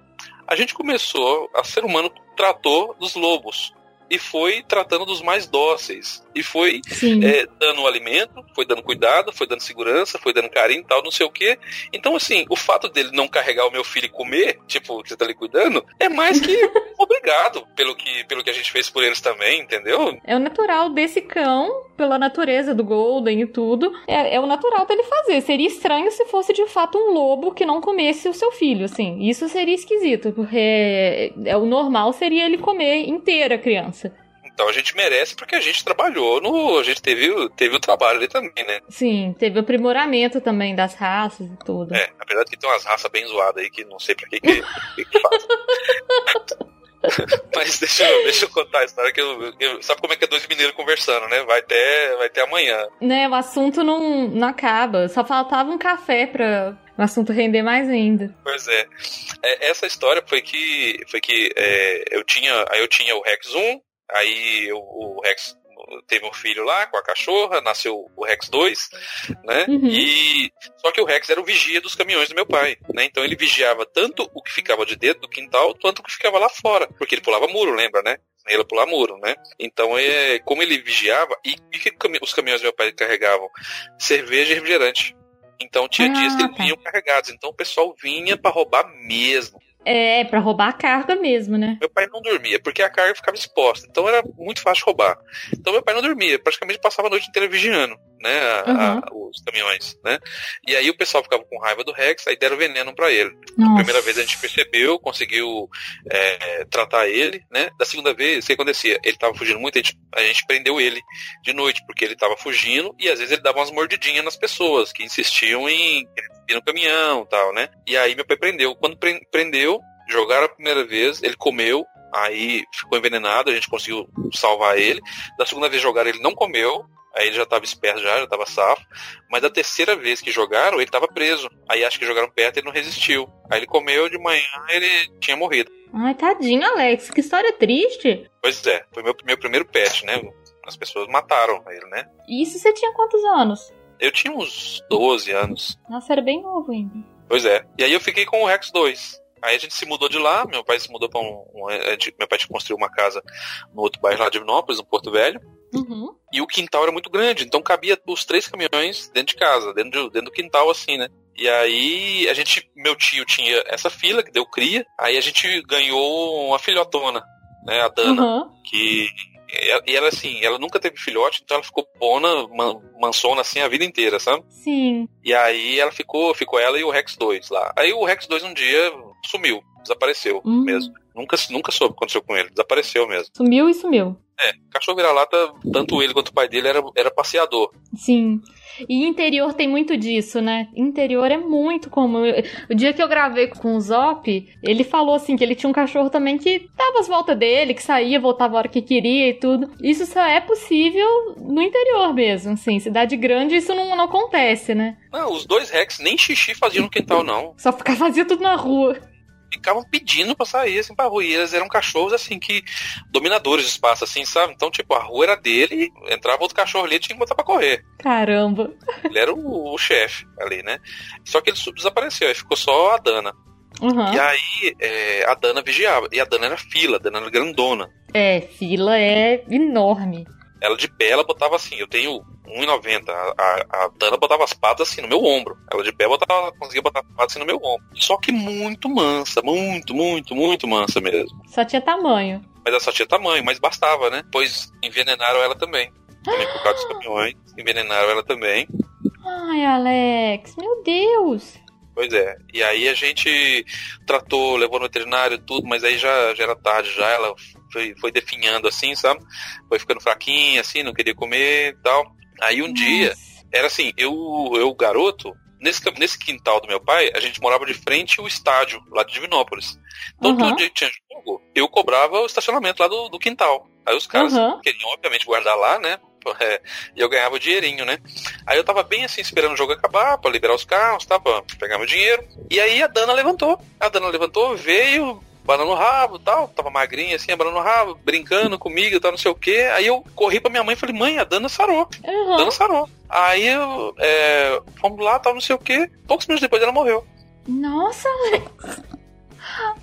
a gente começou, a ser humano tratou dos lobos e foi tratando dos mais dóceis. E foi é, dando alimento, foi dando cuidado, foi dando segurança, foi dando carinho e tal, não sei o quê. Então, assim, o fato dele não carregar o meu filho e comer, tipo, que você tá ali cuidando, é mais que *laughs* obrigado pelo que, pelo que a gente fez por eles também, entendeu? É o natural desse cão, pela natureza do Golden e tudo, é, é o natural dele fazer. Seria estranho se fosse de fato um lobo que não comesse o seu filho, assim. Isso seria esquisito, porque é, é o normal seria ele comer inteira a criança. Então a gente merece porque a gente trabalhou no. A gente teve, teve o trabalho ali também, né? Sim, teve o aprimoramento também das raças e tudo. É, apesar de que tem umas raças bem zoadas aí que não sei pra que, que, que, que faz. *laughs* Mas deixa eu, deixa eu contar a história que eu, eu, Sabe como é que é dois mineiros conversando, né? Vai até, vai até amanhã. Né, o assunto não, não acaba. Só faltava um café pra, o assunto render mais ainda. Pois é. é essa história foi que foi que é, eu tinha aí eu tinha o Rex 1, Aí o, o Rex teve um filho lá com a cachorra, nasceu o Rex 2, né? Uhum. E só que o Rex era o vigia dos caminhões do meu pai, né? Então ele vigiava tanto o que ficava de dentro do quintal, quanto o que ficava lá fora, porque ele pulava muro, lembra, né? Ele pular muro, né? Então é como ele vigiava e o que os caminhões do meu pai carregavam cerveja e refrigerante. Então tinha ah, dias que eles tá. vinham carregados, então o pessoal vinha para roubar mesmo. É, para roubar a carga mesmo, né? Meu pai não dormia, porque a carga ficava exposta. Então era muito fácil roubar. Então meu pai não dormia, praticamente passava a noite inteira vigiando, né? A, uhum. os caminhões, né? E aí o pessoal ficava com raiva do Rex, aí deram veneno para ele. Nossa. A primeira vez a gente percebeu, conseguiu é, tratar ele, né? Da segunda vez, o que acontecia? Ele tava fugindo muito, a gente, a gente prendeu ele de noite, porque ele tava fugindo e às vezes ele dava umas mordidinhas nas pessoas que insistiam em ir no caminhão tal, né? E aí meu pai prendeu. Quando prendeu, jogaram a primeira vez, ele comeu, Aí ficou envenenado, a gente conseguiu salvar ele. Da segunda vez jogaram, ele não comeu. Aí ele já estava esperto já, já estava safo. Mas da terceira vez que jogaram, ele estava preso. Aí acho que jogaram perto e ele não resistiu. Aí ele comeu de manhã ele tinha morrido. Ai, tadinho, Alex. Que história triste. Pois é, foi meu, meu primeiro pet, né? As pessoas mataram ele, né? Isso você tinha quantos anos? Eu tinha uns 12 anos. Nossa, era bem novo ainda. Pois é. E aí eu fiquei com o Rex 2. Aí a gente se mudou de lá, meu pai se mudou para um, um, Meu pai construiu uma casa no outro bairro lá de Divinópolis, no Porto Velho. Uhum. E o quintal era muito grande, então cabia os três caminhões dentro de casa, dentro, de, dentro do quintal, assim, né? E aí a gente, meu tio tinha essa fila que deu cria, aí a gente ganhou uma filhotona, né? A Dana, Uhum. que e ela assim, ela nunca teve filhote, então ela ficou pona, man, mansona assim a vida inteira, sabe? Sim. E aí ela ficou, ficou ela e o Rex 2 lá. Aí o Rex 2 um dia sumiu, desapareceu Hum. mesmo. Nunca, nunca soube o que aconteceu com ele, desapareceu mesmo. Sumiu e sumiu. É, cachorro vira-lata, tanto ele quanto o pai dele era, era passeador. Sim. E interior tem muito disso, né? Interior é muito comum. O dia que eu gravei com o Zop, ele falou assim que ele tinha um cachorro também que dava as voltas dele, que saía, voltava a hora que queria e tudo. Isso só é possível no interior mesmo, assim. Cidade grande isso não, não acontece, né? Não, os dois Rex nem xixi faziam no quintal, não. Só ficar fazia tudo na rua. Ficavam pedindo pra sair, assim, pra rua. E eles eram cachorros, assim, que... Dominadores de espaço, assim, sabe? Então, tipo, a rua era dele, entrava outro cachorro ali, tinha que botar pra correr. Caramba. Ele era o, o chefe ali, né? Só que ele desapareceu, aí ficou só a Dana. Uhum. E aí, é, a Dana vigiava. E a Dana era fila, a Dana era grandona. É, fila é enorme. Ela de pé, ela botava assim, eu tenho 1,90. A, a, a Dana botava as patas assim no meu ombro. Ela de pé botava, conseguia botar as patas assim no meu ombro. Só que muito mansa, muito, muito, muito mansa mesmo. Só tinha tamanho. Mas ela só tinha tamanho, mas bastava, né? Pois envenenaram ela também. Também por causa dos caminhões, envenenaram ela também. Ai, Alex, meu Deus. Pois é. E aí a gente tratou, levou no veterinário tudo, mas aí já, já era tarde já, ela foi, foi definhando assim, sabe? Foi ficando fraquinha, assim, não queria comer e tal. Aí um dia, Nossa. era assim, eu, eu garoto, nesse, nesse quintal do meu pai, a gente morava de frente ao estádio, lá de Divinópolis. Então Aham. todo dia que tinha jogo, eu cobrava o estacionamento lá do, do quintal. Aí os caras Aham. queriam, obviamente, guardar lá, né? *laughs* É, e eu ganhava o dinheirinho, né? Aí eu tava bem assim, esperando o jogo acabar, pra liberar os carros, tá? Pra pegar meu dinheiro. E aí a Dana levantou. A Dana levantou, veio, banando o rabo tal. Tava magrinha assim, banando o rabo, brincando comigo, tal, não sei o quê. Aí eu corri pra minha mãe e falei, mãe, a Dana sarou. A Uhum. Dana sarou. Aí eu, é, fomos lá, tal, não sei o quê. Poucos minutos depois ela morreu. Nossa, Alex.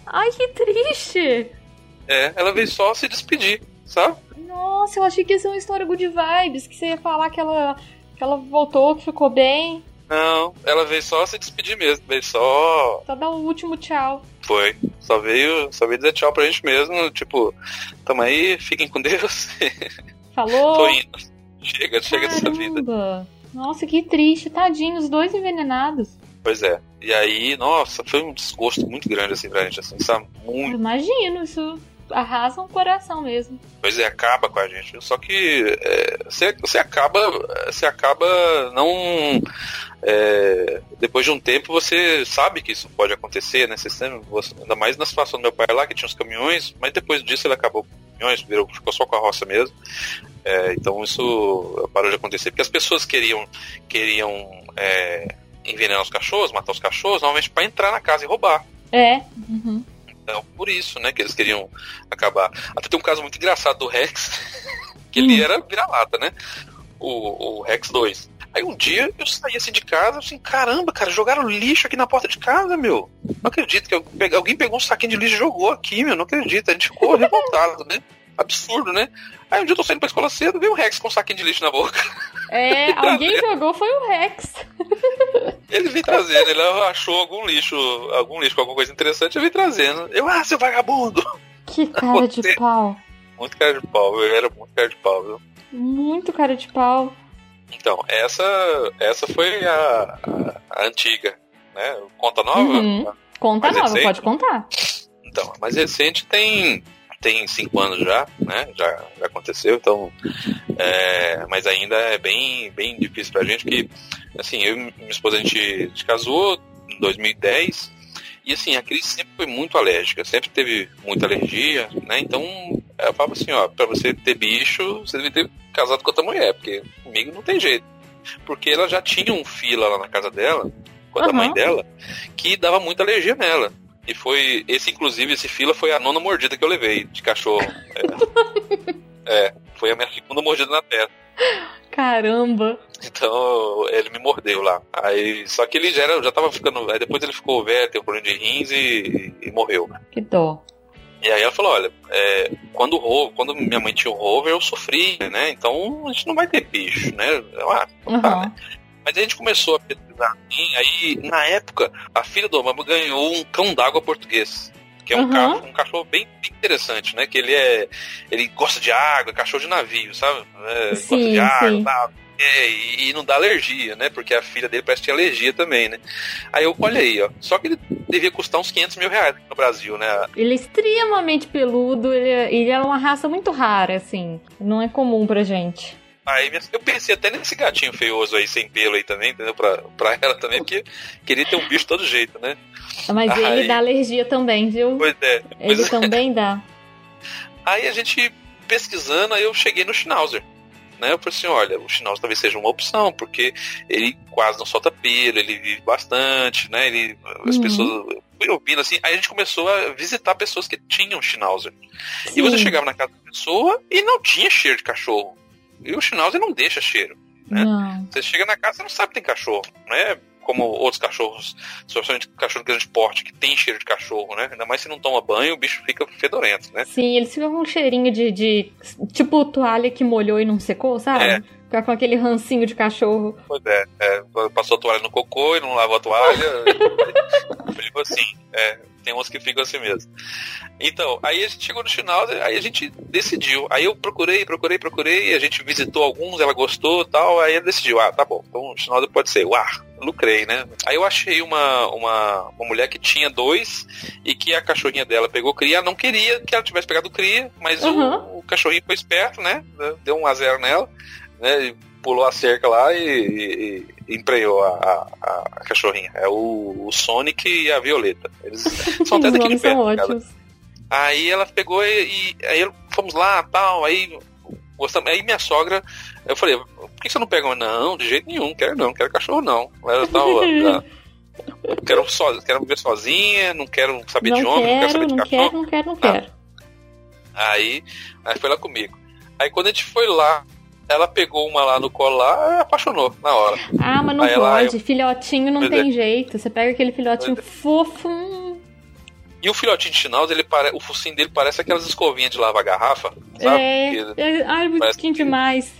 Ai, que triste. É, ela veio só se despedir, sabe? Nossa, eu achei que ia ser uma história good vibes, que você ia falar que ela, que ela voltou, que ficou bem. Não, ela veio só se despedir mesmo. Veio só Só dar o último tchau. Foi. Só veio, só veio dizer tchau pra gente mesmo. Tipo, tamo aí, fiquem com Deus. *laughs* Falou. Tô indo. Chega, chega dessa vida. Caramba. Nossa, que triste. Tadinho, os dois envenenados. Pois é. E aí, nossa, foi um desgosto muito grande assim pra gente, assim, sabe? Eu Muito. imagino, isso arrasa um coração mesmo. Pois é, acaba com a gente. Só que é, você, você acaba. Você acaba não. é, depois de um tempo você sabe que isso pode acontecer, né? Você sempre, você- ainda mais na situação do meu pai lá, que tinha os caminhões, mas depois disso ele acabou com os caminhões, virou, ficou só com a roça mesmo. É, então isso parou de acontecer, porque as pessoas queriam, queriam é, envenenar os cachorros, matar os cachorros, normalmente para entrar na casa e roubar. É. Uhum. Por isso, né, que eles queriam acabar. Até tem um caso muito engraçado do Rex, *laughs* que ele Hum. era vira-lata, né? O, o Rex 2. Aí um dia eu saí assim de casa, assim, caramba, cara, jogaram lixo aqui na porta de casa, meu. Não acredito que alguém pegou- alguém pegou um saquinho de lixo e jogou aqui, meu. Não acredito. A gente ficou revoltado, né? Absurdo, né? Aí um dia eu tô saindo pra escola cedo, veio o Rex com um saquinho de lixo na boca. É, *laughs* alguém jogou foi o Rex. Ele veio trazendo, ele achou algum lixo, algum lixo com alguma coisa interessante, eu vim trazendo. Eu, ah, seu vagabundo! Que cara de pau. Muito cara de pau, eu era muito cara de pau, viu? Muito cara de pau. Então, essa, essa foi a, a, a antiga, né? Conta nova? Uhum. Conta nova, recente? pode contar. Então, a mais recente tem tem cinco anos já, né? Já, já aconteceu, então, é, mas ainda é bem bem difícil pra gente, porque assim, eu e minha esposa a gente se casou em 2010 E assim, a Cris sempre foi muito alérgica, sempre teve muita alergia, né? Então, ela falava assim, ó, pra você ter bicho, você deve ter casado com outra mulher, porque comigo não tem jeito. Porque ela já tinha um fila lá na casa dela, com a uhum. mãe dela, que dava muita alergia nela. E foi, esse inclusive, esse fila foi a nona mordida que eu levei de cachorro. É, é foi a minha segunda mordida na testa. Caramba! Então ele me mordeu lá. Aí, só que ele já, era, já tava ficando velho. Depois ele ficou velho, teve problema de rins e, e morreu. Que dó. E aí ela falou, olha, é, quando, o, quando minha mãe tinha o rover, eu sofri, né? Então a gente não vai ter bicho, né? Ah, uhum. tá, né? Mas a gente começou a pesquisar assim, aí na época a filha do Obama ganhou um cão d'água português. Que é um, uhum. cachorro, um cachorro bem, bem, interessante, né? Que ele é. Ele gosta de água, cachorro de navio, sabe? É, sim, gosta de água, tal. É, e, e, não dá alergia, né? Porque a filha dele parece que tinha alergia também, né? Aí eu, olha aí, ó. Só que ele devia custar uns 500 mil reais no Brasil, né? Ele é extremamente peludo, ele é, ele é uma raça muito rara, assim. Não é comum pra gente. Aí eu pensei até nesse gatinho feioso aí, sem pelo aí também, entendeu? Pra, pra ela também, porque queria ter um bicho todo jeito, né? Mas aí... ele dá alergia também, viu? Pois é. Pois ele é. também dá. Aí a gente pesquisando, aí eu cheguei no Schnauzer. Né? Eu falei assim, olha, o Schnauzer talvez seja uma opção, porque ele quase não solta pelo, ele vive bastante, né? Ele, as uhum. pessoas fui ouvindo assim, aí a gente começou a visitar pessoas que tinham Schnauzer. Sim. E você chegava na casa da pessoa e não tinha cheiro de cachorro. E o Schnauzer não deixa cheiro. Né? Não. Você chega na casa, você não sabe que tem cachorro, né? Como outros cachorros, especialmente cachorro de grande porte, que tem cheiro de cachorro, né? Ainda mais se não toma banho, o bicho fica fedorento, né? Sim, eles ficam com um cheirinho de, de. Tipo toalha que molhou e não secou, sabe? É. Ficar com aquele rancinho de cachorro. Pois é, é passou a toalha no cocô e não lavou a toalha. *laughs* tipo assim, é, tem uns que ficam assim mesmo. Então, aí a gente chegou no final, aí a gente decidiu. Aí eu procurei, procurei, procurei, a gente visitou alguns, ela gostou tal, aí ela decidiu, ah, tá bom, então o Schnauzer pode ser. Uau, lucrei, né? Aí eu achei uma, uma, uma mulher que tinha dois e que a cachorrinha dela pegou cria, não queria que ela tivesse pegado cria, mas uhum. o, o, cachorrinho foi esperto, né? Deu um a zero nela, né? Pulou a cerca lá e, e, e empreiou a, a, a, cachorrinha. É o, o, Sonic e a Violeta. Eles *laughs* são até daqui de perto. São ótimos. Aí ela pegou e, e, aí fomos lá, tal, aí gostamos. Aí minha sogra, eu falei, por que você não pega? Não, de jeito nenhum, quero não, quero cachorro não. Ela tava, *laughs* quero, so, quero viver sozinha, não quero saber não de homem, quero, não quero saber de não cachorro. Quero, não quero, não quero. Ah. Aí, aí foi lá comigo. Aí quando a gente foi lá, ela pegou uma lá no colar e apaixonou na hora. Ah, mas não Aí pode. Ela, filhotinho não tem é. jeito. Você pega aquele filhotinho é. fofo. Hum. E o filhotinho de Schnauzer, ele pare... o focinho dele parece aquelas escovinhas de lavar garrafa, sabe? É, é... ai, bonitinho demais.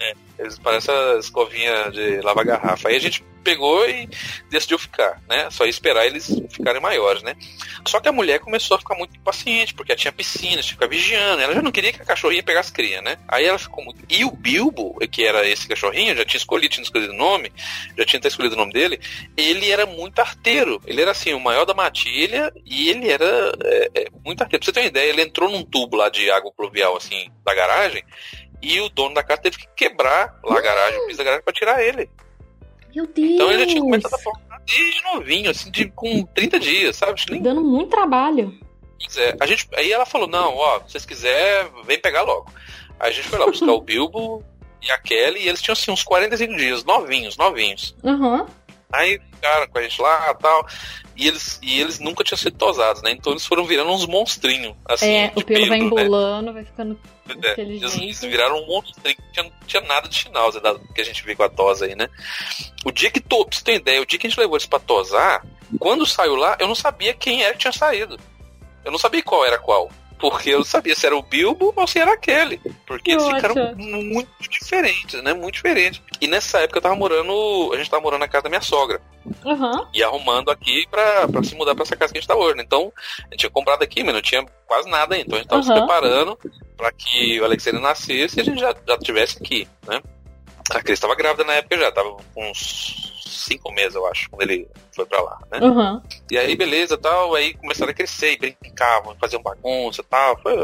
É, eles parecem a escovinha de lavar garrafa. Aí a gente pegou e decidiu ficar, né? Só ia esperar eles ficarem maiores, né? Só que a mulher começou a ficar muito impaciente, porque ela tinha piscina, tinha que ficar vigiando. Ela já não queria que a cachorrinha pegasse cria, né? Aí ela ficou muito. E o Bilbo, que era esse cachorrinho, já tinha escolhido, tinha escolhido o nome, já tinha até escolhido o nome dele, ele era muito arteiro. Ele era assim, o maior da matilha e ele era é, é, muito arteiro. Pra você ter uma ideia, ele entrou num tubo lá de água pluvial, assim, da garagem, e o dono da casa teve que quebrar lá a garagem, o piso da garagem, pra tirar ele. Meu Deus! Então ele já tinha começado a formar desde novinho, assim, de, com 30 dias, sabe? Nem... Dando muito trabalho. É, a gente, aí ela falou, não, ó, se vocês quiserem, vem pegar logo. Aí a gente foi lá buscar o *laughs* Bilbo e a Kelly, e eles tinham assim uns 45 dias, novinhos, novinhos. Uhum. Aí ficaram com a gente lá e tal. E eles, e eles nunca tinham sido tosados, né? Então eles foram virando uns monstrinhos. Assim, é, o pelo, vai né? embolando, né? vai ficando. É, eles, eles, viraram um monstrinho. Não tinha, tinha nada de Schnauzer que a gente vê com a tosa aí, né? O dia que. Pra você ter ideia, o dia que a gente levou eles pra tosar, quando saiu lá, eu não sabia quem era que tinha saído. Eu não sabia qual era qual. Porque eu sabia se era o Bilbo ou se era aquele. Porque eles ficaram muito diferentes, né? Muito diferentes. E nessa época eu tava morando. A gente tava morando na casa da minha sogra. Uhum. E arrumando aqui pra, pra se mudar pra essa casa que a gente tá hoje. Né? Então, a gente tinha comprado aqui, mas não tinha quase nada ainda. Então a gente tava uhum. se preparando pra que o Alexandre nascesse e a gente já, já tivesse aqui, né? A Cris estava grávida na época já, tava com uns cinco meses, eu acho, quando ele foi pra lá, né? Uhum. E aí, beleza, tal, aí começaram a crescer, e brincavam, faziam bagunça tal. Foi,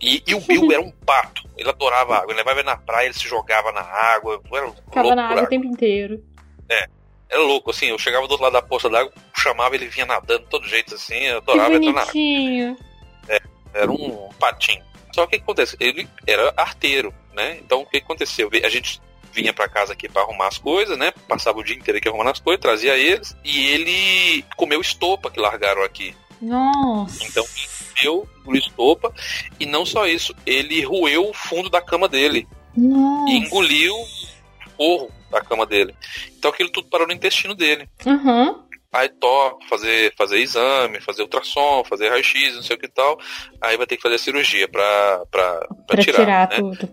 e, e o Bill *laughs* era um pato, ele adorava água, ele levava ele na praia, ele se jogava na água, era Ficava na água o tempo inteiro. É, era louco, assim, eu chegava do outro lado da poça d'água, chamava, ele vinha nadando de todo jeito assim, eu adorava entrar na água. bonitinho. Era um patinho. Só que o que acontece? Ele era arteiro, né? Então o que aconteceu? A gente vinha pra casa aqui pra arrumar as coisas, né? Passava o dia inteiro aqui arrumando as coisas, trazia eles, e ele comeu estopa que largaram aqui. Nossa. Então eu engoliu estopa, e não só isso, ele roeu o fundo da cama dele Nossa. e engoliu o forro da cama dele. Então aquilo tudo parou no intestino dele. Aham. Aí toca, fazer, fazer exame, fazer ultrassom, fazer raio-x, não sei o que tal. Aí vai ter que fazer a cirurgia pra, pra, pra, Pra tirar. tirar, né? tudo.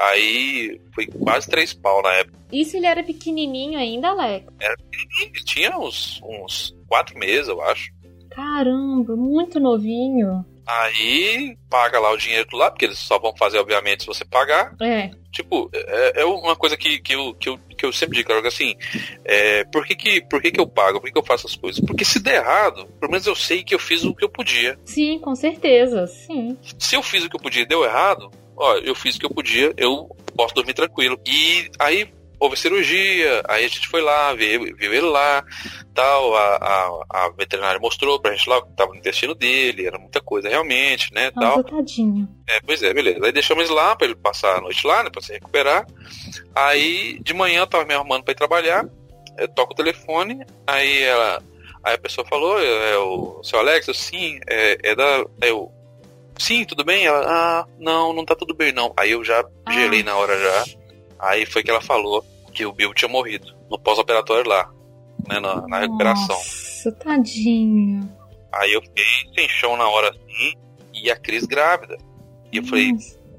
Aí foi quase três pau na época. Isso ele era pequenininho ainda, Alex? Ele tinha uns, uns quatro meses, eu acho. Caramba, muito novinho. Aí paga lá o dinheiro do lado, porque eles só vão fazer, obviamente, se você pagar. É. Tipo, é, é uma coisa que, que, eu, que, eu, que eu sempre digo, cara, assim, é, por, que, que, por que, que eu pago? Por que, que eu faço as coisas? Porque se der errado, pelo menos eu sei que eu fiz o que eu podia. Sim, com certeza. Sim. Se eu fiz o que eu podia e deu errado, ó, eu fiz o que eu podia, eu posso dormir tranquilo. E aí houve cirurgia, aí a gente foi lá, viu, viu ele lá, tal, a, a, a veterinária mostrou pra gente lá o que tava no intestino dele, era muita coisa realmente, né, tal. Tadinho. É, pois é, beleza. Aí deixamos ele lá pra ele passar a noite lá, né, pra se recuperar. Aí de manhã eu tava me arrumando pra ir trabalhar, eu toco o telefone, aí ela, aí a pessoa falou, é, é o seu Alex, eu, sim, é, é da, é eu, sim, tudo bem? Ela, ah, não, não tá tudo bem não. Aí eu já Ah. gelei na hora já. Aí foi que ela falou que o Bill tinha morrido no pós-operatório lá, né, na, na recuperação. Nossa, tadinho. Aí eu fiquei sem chão na hora assim, e a Cris grávida. E eu falei,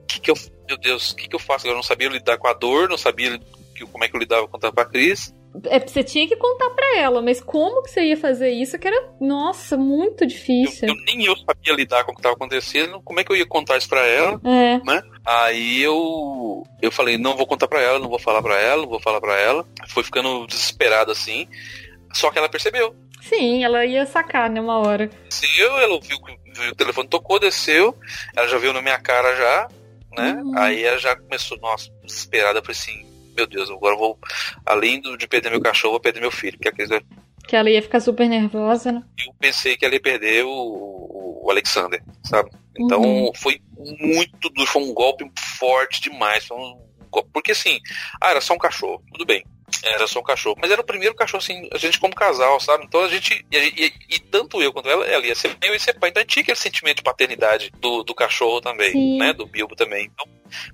que que eu, meu Deus, o que que eu faço? Eu não sabia lidar com a dor, não sabia que, como é que eu lidava contando pra Cris. É, você tinha que contar pra ela, mas como que você ia fazer isso? Que era, nossa, muito Eu, difícil. eu- nem eu sabia lidar com o que estava acontecendo, como é que eu ia contar isso pra ela? É. Aí eu eu falei, não vou contar pra ela, não vou falar pra ela, não vou falar pra ela. Foi ficando desesperado assim. Só que ela percebeu. Sim, ela ia sacar, né, uma hora. Desceu, ela viu que o telefone tocou, desceu, ela já viu na minha cara já, né? Uhum. Aí ela já começou, nossa, desesperada, eu falei assim, meu Deus, agora eu vou, além de perder meu cachorro, vou perder meu filho, porque a Cris vai Que ela ia ficar super nervosa, né? eu pensei que ela ia perder o, o- Alexander, sabe? Então Uhum. foi muito duro, foi um golpe forte demais. Um golpe, porque assim, ah, era só um cachorro, tudo bem. Era só um cachorro. Mas era o primeiro cachorro, assim, a gente como casal, sabe? Então a gente. E, e- e tanto eu quanto ela, ela ia ser eu ia ser pai. Então a gente tinha aquele sentimento de paternidade do, do cachorro também, Sim. né? Do Bilbo também. Então,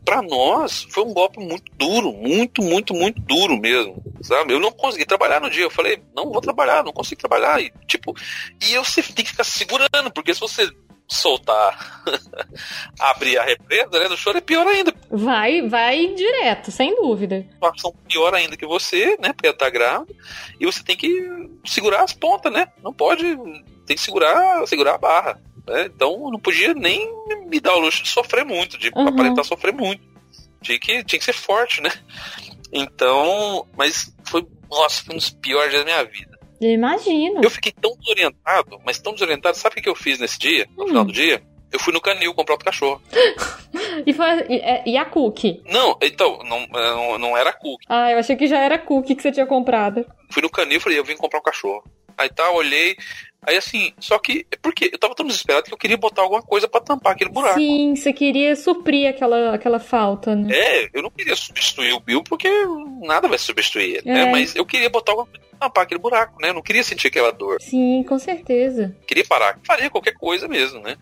pra nós, foi um golpe muito duro, muito, muito, muito duro mesmo, sabe? Eu não consegui trabalhar no dia. Eu falei, não vou trabalhar, não consigo trabalhar. E, tipo, e eu sempre tem que ficar segurando, porque se você soltar, *laughs* abrir a represa, né, do choro é pior ainda. Vai, vai direto, sem dúvida. Situação pior ainda que você, né, porque ela tá grávida, e você tem que segurar as pontas, né? Não pode, tem que segurar, segurar a barra. Né? Então não podia nem me dar o luxo de sofrer muito, de Uhum. aparentar sofrer muito. Tinha que, tinha que ser forte, né? Então, mas foi, nossa, foi um dos piores dias da minha vida. Eu imagino. Eu fiquei tão desorientado, mas tão desorientado. Sabe o que eu fiz nesse dia, no Hum. final do dia? Eu fui no canil comprar outro cachorro. *laughs* E, foi, e, é- e a cookie? Não, então, não, não, não era cookie. Ah, eu achei que já era cookie que você tinha comprado. Fui no canil e falei, eu vim comprar um cachorro. Aí tá, olhei. Aí assim, só que. Por quê? Eu tava tão desesperado que eu queria botar alguma coisa pra tampar aquele buraco. Sim, você queria suprir aquela, aquela falta, né? É, eu não queria substituir o Bill porque nada vai substituir ele, É. né? Mas eu queria botar alguma coisa tampar aquele buraco, né? Eu não queria sentir aquela dor. Sim, com certeza. Queria parar. Faria qualquer coisa mesmo, né?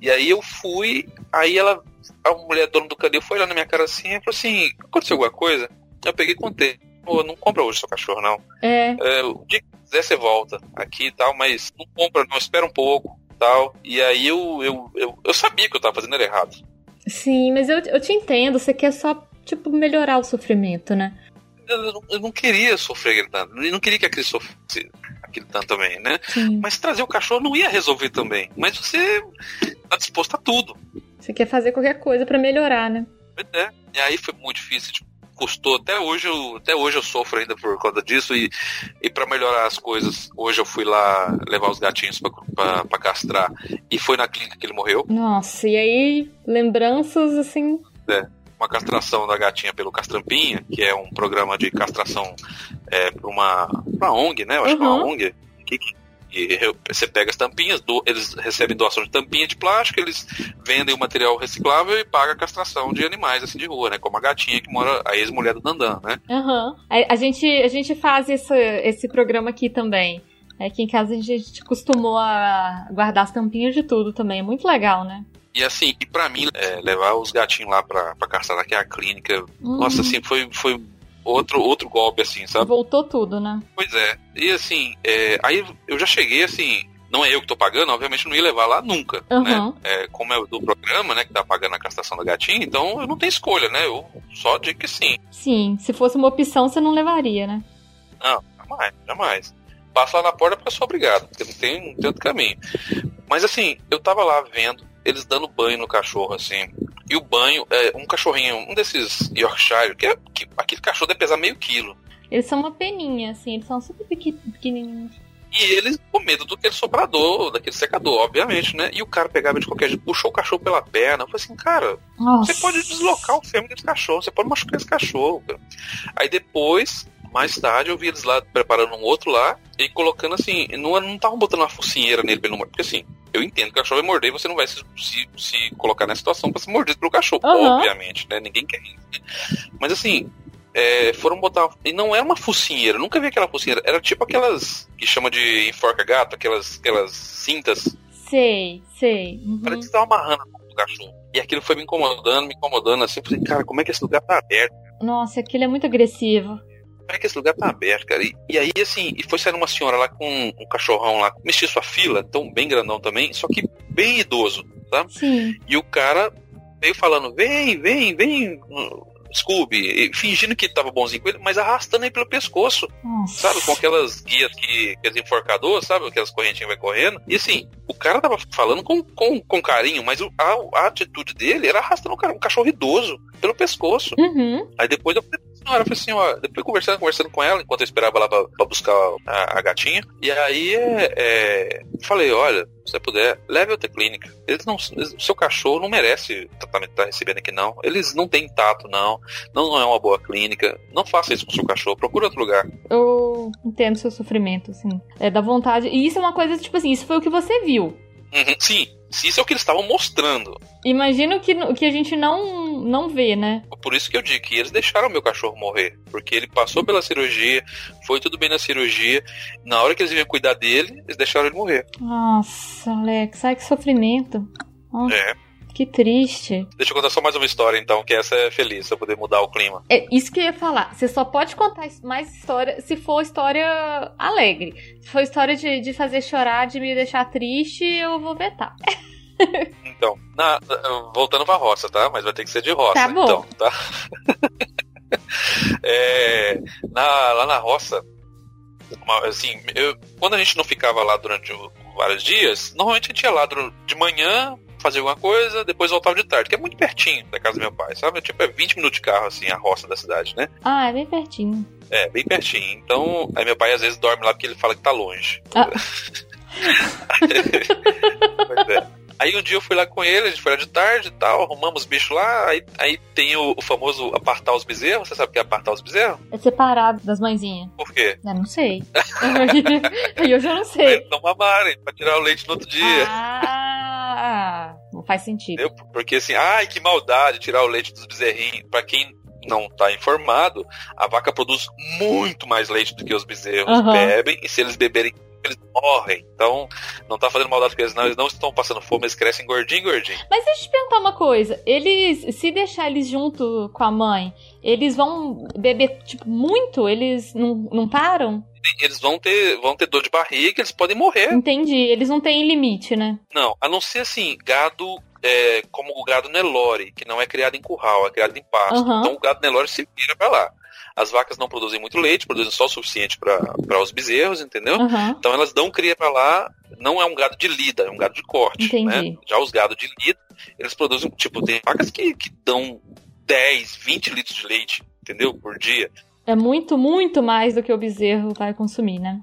E aí eu fui, aí ela, a mulher dona do canil foi olhando na minha cara assim e falou assim: aconteceu alguma coisa? Eu peguei e contei. Pô, não compra hoje seu cachorro, não. É, É, o dia que quiser você volta aqui e tal, mas não compra, não, espera um pouco tal. E aí eu, eu, eu, eu sabia que eu tava fazendo era errado. sim, mas eu, eu te entendo, você quer só, tipo, melhorar o sofrimento, né? Eu, eu não, queria sofrer aquele tanto. Eu não queria que a Cris sofresse aquele tanto também, né? Sim. Mas trazer o cachorro não ia resolver também. Mas você tá disposto a tudo. Você quer fazer qualquer coisa pra melhorar, né? É. E aí foi muito difícil, tipo, custou. Até hoje eu, até hoje eu sofro ainda por conta disso. E, e para melhorar as coisas, hoje eu fui lá levar os gatinhos pra castrar. E foi na clínica que ele morreu. Nossa, e aí, lembranças, assim... Uma castração da gatinha pelo Castrampinha, que é um programa de castração é, pra uma, uma ONG, né? Eu acho que é uma Uhum. ONG. Que que e você pega as tampinhas, do, eles recebem doação de tampinha de plástico, eles vendem o material reciclável e pagam a castração de animais assim de rua, né? Como a gatinha que mora, a ex-mulher do Dandan, né? Uhum. A, a, gente, a gente faz esse, esse programa aqui também. Aqui em casa a gente costumou a guardar as tampinhas de tudo também. É muito legal, né? E assim, e pra mim, é, levar os gatinhos lá pra, pra castrar naquela clínica, uhum. nossa, assim, foi, foi outro, outro golpe, assim, sabe? Voltou tudo, né? Pois é. E assim, é, aí eu já cheguei assim. Não é eu que tô pagando, obviamente não ia levar lá nunca, uhum. né? É, como é do programa, né, que tá pagando a castração da gatinha, então eu não tenho escolha, né? Eu só digo que sim. Sim, se fosse uma opção, você não levaria, né? Não, jamais, jamais. Passa lá na porta eu sou obrigado, porque não tem, não tem outro caminho. Mas assim, eu tava lá vendo, eles dando banho no cachorro, assim. E o banho, é um cachorrinho, um desses Yorkshire, que, é, que aquele cachorro deve pesar meio quilo. Eles são uma peninha, assim, eles são super pequenininhos. E eles com medo do aquele soprador, daquele secador, obviamente, né? E o cara pegava de qualquer jeito, puxou o cachorro pela perna. Eu falei assim, cara, Nossa. você pode deslocar o fêmea desse cachorro, você pode machucar esse cachorro. Cara. Aí depois, mais tarde, eu vi eles lá preparando um outro lá e colocando assim, não estavam botando uma focinheira nele pelo porque assim, eu entendo que o cachorro vai morder e você não vai se, se, se colocar nessa situação para ser mordido pelo cachorro, uhum. obviamente, né? Ninguém quer isso. Mas assim, é, foram botar. E não era uma focinheira, nunca vi aquela focinheira. Era tipo aquelas que chama de enforca gato, aquelas, aquelas cintas. Sei, sei. Uhum. Parece que estava amarrando o cachorro. E aquilo foi me incomodando, me incomodando assim. Eu falei, cara, como é que esse lugar tá aberto? Nossa, aquilo é muito agressivo. Como é que esse lugar tá aberto, cara? E, e aí, assim, e foi saindo uma senhora lá com um cachorrão lá, mexia sua fila, tão bem grandão também, só que bem idoso, tá? Sim. E o cara veio falando, vem, vem, vem, Scooby, fingindo que tava bonzinho com ele, mas arrastando ele pelo pescoço, Nossa. sabe? Com aquelas guias que, aqueles enforcadores, sabe? Aquelas correntinhas vai correndo. E assim, o cara tava falando com, com, com carinho, mas a, a atitude dele era arrastando um, cara, um cachorro idoso pelo pescoço. Uhum. Aí depois eu senhora, eu falei assim, ó, depois conversando, conversando com ela, enquanto eu esperava lá pra, pra buscar a, a, gatinha. E aí é, é, falei, olha, se você puder, leve outra clínica. Eles não, eles, seu cachorro não merece o tratamento que tá recebendo aqui, não. Eles não têm tato, não. Não, não é uma boa clínica. Não faça isso com seu cachorro, procura outro lugar. Eu entendo seu sofrimento, assim. É da vontade. E isso é uma coisa, tipo assim, isso foi o que você viu. Uhum, sim, se isso é o que eles estavam mostrando. Imagino que, que a gente não, não vê, né? Por isso que eu digo que eles deixaram meu cachorro morrer. Porque ele passou pela cirurgia, foi tudo bem na cirurgia. Na hora que eles iam cuidar dele, eles deixaram ele morrer. Nossa, Alex, ai que sofrimento. Nossa. É. Que triste. Deixa eu contar só mais uma história, então, que essa é feliz, pra poder mudar o clima. É isso que eu ia falar. Você só pode contar mais história se for história alegre. Se for história de, de fazer chorar, de me deixar triste, eu vou vetar. *laughs* então, na, voltando pra roça, tá? Mas vai ter que ser de roça. Tá bom. Então, tá? *laughs* é, na, lá na roça, assim, eu, quando a gente não ficava lá durante vários dias, normalmente a gente ia lá de manhã, fazer alguma coisa, depois voltava de tarde, que é muito pertinho da casa do meu pai, sabe? Tipo, é 20 minutos de carro, assim, a roça da cidade, né? Ah, é bem pertinho. É, bem pertinho. Então, aí meu pai às vezes dorme lá porque ele fala que tá longe. Ah. *laughs* pois é. Aí um dia eu fui lá com ele, a gente foi lá de tarde e tal, arrumamos os bichos lá, aí, aí tem o, o, famoso apartar os bezerros, você sabe o que é apartar os bezerros? É separado das mãezinhas. Por quê? Eu não sei. *laughs* eu já não sei. Pra não mamarem, pra tirar o leite no outro dia. Ah, não faz sentido. Eu, porque assim, ai que maldade tirar o leite dos bezerrinhos. Pra quem não está informado, a vaca produz muito mais leite do que os bezerros uhum. bebem, e se eles beberem eles morrem. Então, não tá fazendo maldade com eles, não. Eles não estão passando fome, eles crescem gordinho, gordinho. Mas deixa eu te perguntar uma coisa. Eles, se deixar eles junto com a mãe, eles vão beber, tipo, muito? Eles não, não param? Eles vão ter, vão ter dor de barriga, eles podem morrer. Entendi. Eles não têm limite, né? Não, a não ser assim, gado é, como o gado Nelore, que não é criado em curral, é criado em pasto. Uhum. Então o gado Nelore se vira pra lá. As vacas não produzem muito leite, produzem só o suficiente para os bezerros, entendeu? Uhum. Então elas dão cria para lá, não é um gado de lida, é um gado de corte. Né? Já os gados de lida, eles produzem, tipo, tem vacas que, que dão 10, 20 litros de leite, entendeu? Por dia. É muito, muito mais do que o bezerro vai consumir, né?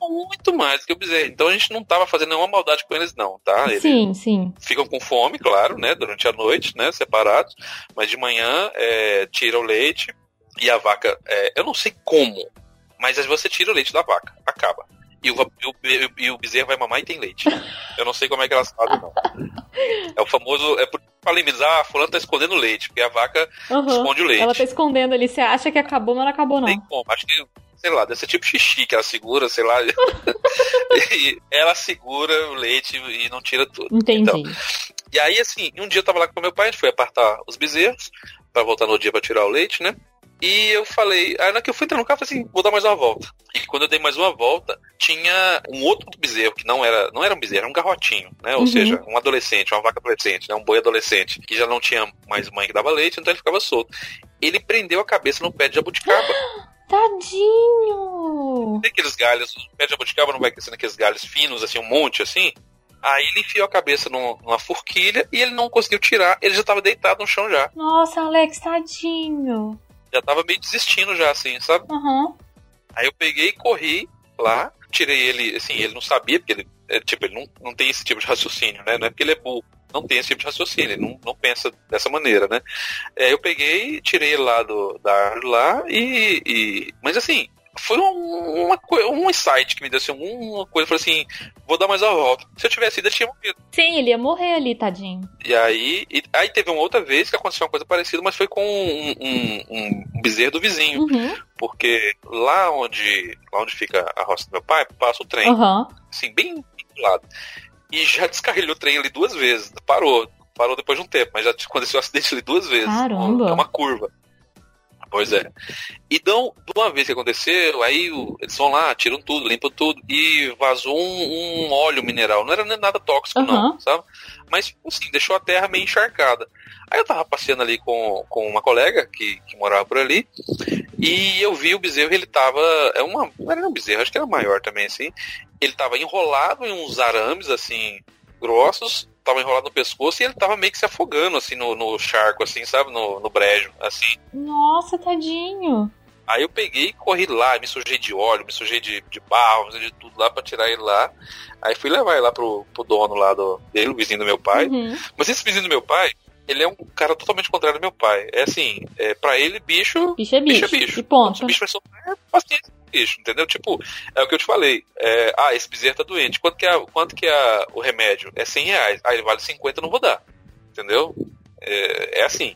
Muito mais do que o bezerro. Então a gente não tava fazendo nenhuma maldade com eles, não, tá? Eles sim, sim. Ficam com fome, claro, né? Durante a noite, né? Separados. Mas de manhã é, tira o leite, e a vaca, é, eu não sei como, mas você tira o leite da vaca, acaba. e o, e, o, e o bezerro vai mamar e tem leite. Eu não sei como é que elas fazem, não. É o famoso. É por falei, ah, fulano tá escondendo leite, porque a vaca uhum. esconde o leite. Ela tá escondendo ali, você acha que acabou, mas não acabou, não. Tem como, acho que sei lá, deve ser tipo xixi que ela segura, sei lá. *laughs* e ela segura o leite e não tira tudo. Entendi. Então, e aí, assim, um dia eu tava lá com meu pai, a gente foi apartar os bezerros, para voltar no dia para tirar o leite, né? E eu falei, aí na que eu fui entrar no carro, eu falei assim, vou dar mais uma volta. E quando eu dei mais uma volta, tinha um outro bezerro, que não era, não era um bezerro, era um garrotinho, né? Ou uhum. seja, um adolescente, uma vaca adolescente, né? Um boi adolescente, que já não tinha mais mãe que dava leite, então ele ficava solto. Ele prendeu a cabeça no pé de jabuticaba. *gasps* Tadinho! Tem aqueles galhos, o pé de jabuticaba não vai crescendo aqueles galhos finos, assim, um monte, assim? Aí ele enfiou a cabeça numa forquilha e ele não conseguiu tirar, ele já tava deitado no chão já. Nossa, Alex, tadinho. Já tava meio desistindo já, assim, sabe? Uhum. Aí eu peguei e corri lá, tirei ele, assim, ele não sabia, porque ele, é, tipo, ele não, não tem esse tipo de raciocínio, né? Não é porque ele é burro, não tem esse tipo de raciocínio, ele não, não pensa dessa maneira, né? É, eu peguei, tirei ele lá do, da árvore lá e, e. Mas assim, foi um, uma, um insight que me deu assim, uma coisa, falei assim, vou dar mais uma volta. Se eu tivesse ido, eu tinha morrido. Sim, ele ia morrer ali, tadinho. E aí, e, aí teve uma outra vez que aconteceu uma coisa parecida, mas foi com um, um, um bezerro do vizinho. Uhum. Porque lá onde, lá onde fica a roça do meu pai, passa o trem. Uhum. Assim, bem do lado. E já *laughs* descarrilhou o trem ali duas vezes. Parou. Parou depois de um tempo, mas já aconteceu um acidente ali duas vezes. Caramba. É uma curva. Pois é. Então, de uma vez que aconteceu, aí eles vão lá, tiram tudo, limpam tudo, e vazou um, um óleo mineral. Não era nada tóxico, uhum. não, sabe? Mas, assim, deixou a terra meio encharcada. Aí eu tava passeando ali com, com uma colega que, que morava por ali, e eu vi o bezerro, ele tava. É uma, não era um bezerro, acho que era maior também, assim. Ele tava enrolado em uns arames, assim, grossos, tava enrolado no pescoço e ele tava meio que se afogando, assim, no, no charco, assim, sabe? No, no brejo, assim. Nossa, tadinho. Aí eu peguei e corri lá, me sujei de óleo, me sujei de, de barro, me sujei de tudo lá pra tirar ele lá. Aí fui levar ele lá pro, pro dono lá do, dele, o vizinho do meu pai. Uhum. Mas esse vizinho do meu pai, ele é um cara totalmente contrário do meu pai. É assim, é, pra ele, bicho. Bicho é bicho. bicho, é bicho. E ponto. Bicho vai sofrer, paciência bicho, entendeu? Tipo, é o que eu te falei. É, ah, esse bezerro tá doente. Quanto que é, quanto que é o remédio? É 100 reais. Ah, ele vale 50, não vou dar. Entendeu? É, é assim.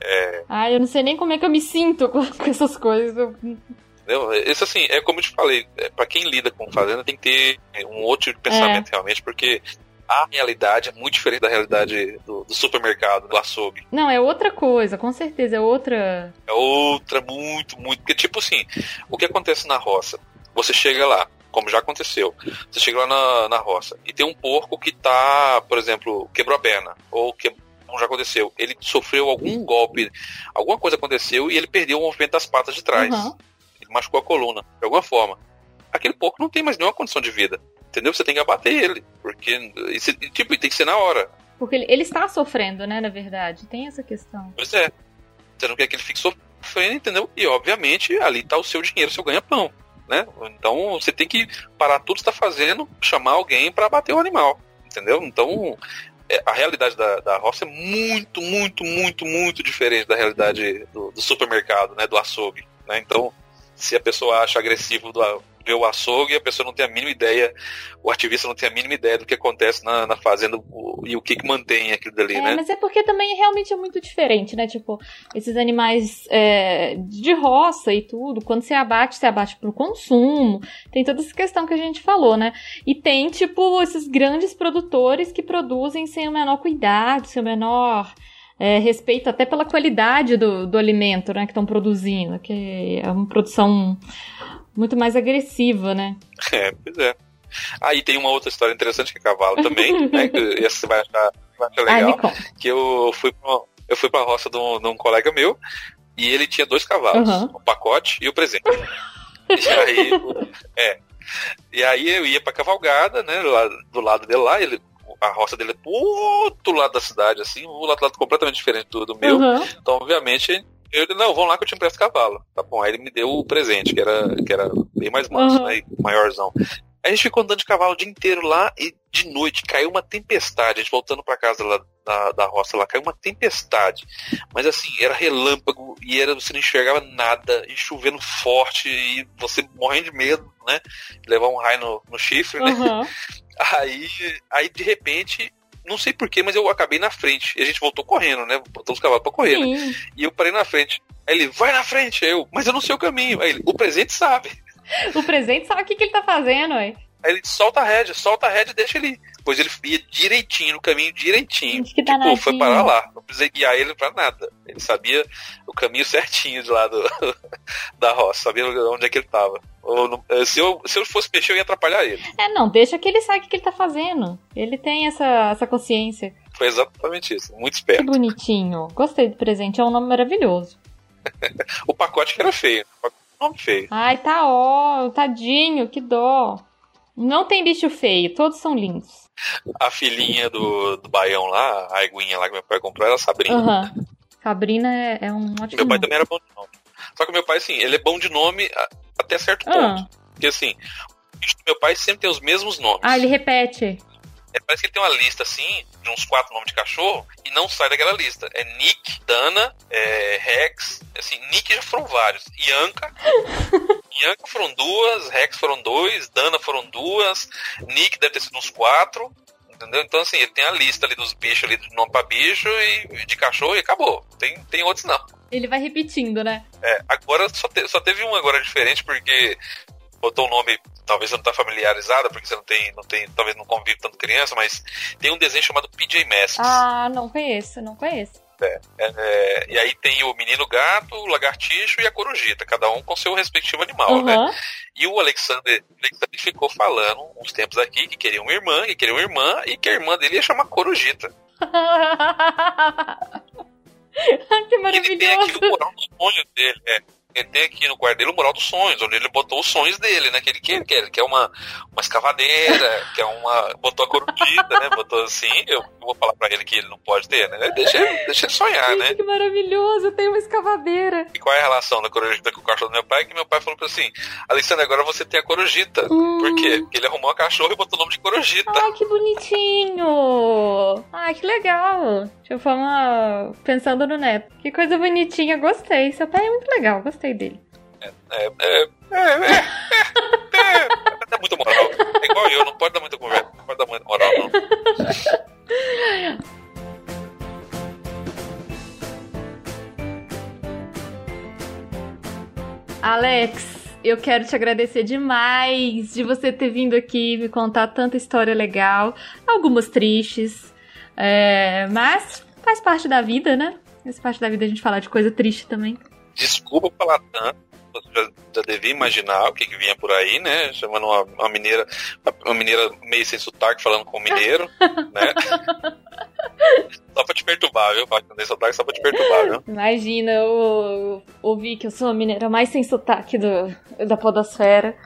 É... Ah, eu não sei nem como é que eu me sinto com, essas coisas. Entendeu? Isso assim, é como eu te falei, é, para quem lida com fazenda tem que ter um outro pensamento é. realmente, porque a realidade é muito diferente da realidade do, do, supermercado, do açougue. Não, é outra coisa, com certeza, é outra. É outra, muito, muito. Porque, tipo assim, o que acontece na roça? Você chega lá, como já aconteceu, você chega lá na, na roça e tem um porco que tá, por exemplo, quebrou a perna, ou que, como já aconteceu, ele sofreu algum golpe, alguma coisa aconteceu e ele perdeu o movimento das patas de trás. Uhum. Ele machucou a coluna, de alguma forma. Aquele porco não tem mais nenhuma condição de vida. Entendeu? Você tem que abater ele. Porque, tipo, tem que ser na hora. Porque ele, ele está sofrendo, né, na verdade. Tem essa questão. Pois é. Você não quer que ele fique sofrendo, entendeu? E, obviamente, ali está o seu dinheiro, o seu ganha-pão. Né? Então, você tem que parar tudo que está fazendo, chamar alguém para abater o animal. Entendeu? Então, é, a realidade da, da roça é muito, muito, muito, muito diferente da realidade do, do supermercado, né? Do açougue. Né? Então, se a pessoa acha agressivo do, ver o açougue e a pessoa não tem a mínima ideia, o ativista não tem a mínima ideia do que acontece na, na fazenda e o que, que mantém aquilo dali, é, né? Mas é porque também realmente é muito diferente, né? Tipo, esses animais é, de roça e tudo, quando você abate, você abate pro consumo, tem toda essa questão que a gente falou, né? E tem, tipo, esses grandes produtores que produzem sem o menor cuidado, sem o menor. É, respeito até pela qualidade do, do alimento né, que estão produzindo, que é uma produção muito mais agressiva, né? *laughs* É, pois é. Aí ah, tem uma outra história interessante que é cavalo também, né? Que *laughs* você vai achar, vai achar legal. Ai, que eu fui pra, eu fui pra roça de um, de um colega meu e ele tinha dois cavalos, uhum. o pacote e o presente. *laughs* e aí, é. E aí eu ia pra cavalgada, né? Lá, do lado dele lá, ele, a roça dele é pro outro lado da cidade, assim, um lado, lado completamente diferente do, do meu. Uhum. Então, obviamente, eu não, vamos lá que eu te empresto cavalo. Tá bom, aí ele me deu o presente, que era, que era bem mais manso, uhum. né, maiorzão. a gente ficou andando de cavalo o dia inteiro lá e de noite caiu uma tempestade. A gente voltando para casa lá da, da roça lá, caiu uma tempestade. Mas assim, era relâmpago e era, você não enxergava nada, e chovendo forte, e você morrendo de medo, né? Levar um raio no, no chifre, né? Uhum. Aí, aí de repente, não sei porquê, mas eu acabei na frente. E a gente voltou correndo, né? Botou os cavalos pra correr, né? E eu parei na frente. Aí ele, vai na frente, eu, mas eu não sei o caminho. Aí ele, o presente sabe. O presente sabe o que, que ele tá fazendo, ué. Aí ele solta a rédea, solta a rédea e deixa ele. ir. Pois ele ia direitinho, no caminho direitinho. Que tipo, danadinho. foi parar lá. Não precisei guiar ele pra nada. Ele sabia o caminho certinho de lá do, *laughs* da roça, sabia onde é que ele tava. Ou eh, se, eu, se eu fosse mexer, eu ia atrapalhar ele. É, não, deixa que ele saiba o que, que ele tá fazendo. Ele tem essa, essa consciência. Foi exatamente isso. Muito Que esperto. bonitinho. Gostei do presente, é um nome maravilhoso. *laughs* O pacote que era feio. O pacote- Nome feio. Ai, tá ó, tadinho, que dó. Não tem bicho feio, todos são lindos. A filhinha do, do Baião lá, a Aguinha lá que meu pai comprou, era a Sabrina. Aham. Sabrina é, é um ótimo Meu pai nome. também era bom de nome. Só que meu pai, assim, ele é bom de nome até certo Ah. ponto. Porque, assim, o bicho do meu pai sempre tem os mesmos nomes. Ah, ele repete. É, parece que ele tem uma lista, assim, de uns quatro nomes de cachorro, e não sai daquela lista. É Nick, Dana, é, Rex, assim, Nick já foram vários. Ianca, *laughs* Ianca foram duas, Rex foram dois, Dana foram duas, Nick deve ter sido uns quatro, entendeu? Então, assim, ele tem a lista ali dos bichos ali, de nome pra bicho e de cachorro e acabou. Tem, tem outros não. Ele vai repetindo, né? É, agora só, te- só teve um agora diferente, porque botou um nome, talvez você não tá familiarizada, porque você não tem, não tem, talvez não convive tanto criança, mas tem um desenho chamado PJ Masks. Ah, não conheço, não conheço. É, e aí tem o menino gato, o lagartixo e a corujita, cada um com seu respectivo animal, né? Aham. E o Alexander, Alexander ficou falando uns tempos aqui que queria uma irmã, que queria uma irmã, e que a irmã dele ia chamar corujita. *laughs* que Ele tem aqui maravilhoso. o moral dos sonhos dele, é. Ele tem aqui no quarto dele o moral dos sonhos, onde ele botou os sonhos dele, né? Que ele quer, quer, ele quer uma, uma escavadeira, *laughs* quer uma. Botou a corujita, né? Botou assim, eu vou falar pra ele que ele não pode ter, né? Deixa ele, deixa ele sonhar, né? Gente, que maravilhoso, tem uma escavadeira. E qual é a relação da corujita com o cachorro do meu pai? Que meu pai falou pra assim, Alexandre, agora você tem a corujita. Hum. Por quê? Porque ele arrumou uma cachorro e botou o nome de corujita. Ai, que bonitinho! Ai, que legal! Deixa eu falar pensando no neto. Que coisa bonitinha, gostei. Seu pai é muito legal, gostei dele. É, é, é, é, é, é, muita moral. É igual eu, não pode dar muita conversa, não pode dar muita moral, não. Alex, eu quero te agradecer demais de você ter vindo aqui me contar tanta história legal, algumas tristes, é, mas faz parte da vida, né? Faz parte da vida a gente falar de coisa triste também. Desculpa falar tanto, você já, já devia imaginar o que, que vinha por aí, né? Chamando uma, uma mineira, uma mineira meio sem sotaque, falando com um mineiro, *laughs* né? Só pra te perturbar, viu? Tem sotaque só pra te perturbar, viu? Imagina, eu, eu ouvi que eu sou a mineira mais sem sotaque do, da podosfera.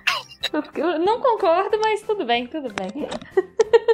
Eu não concordo, mas tudo bem, tudo bem.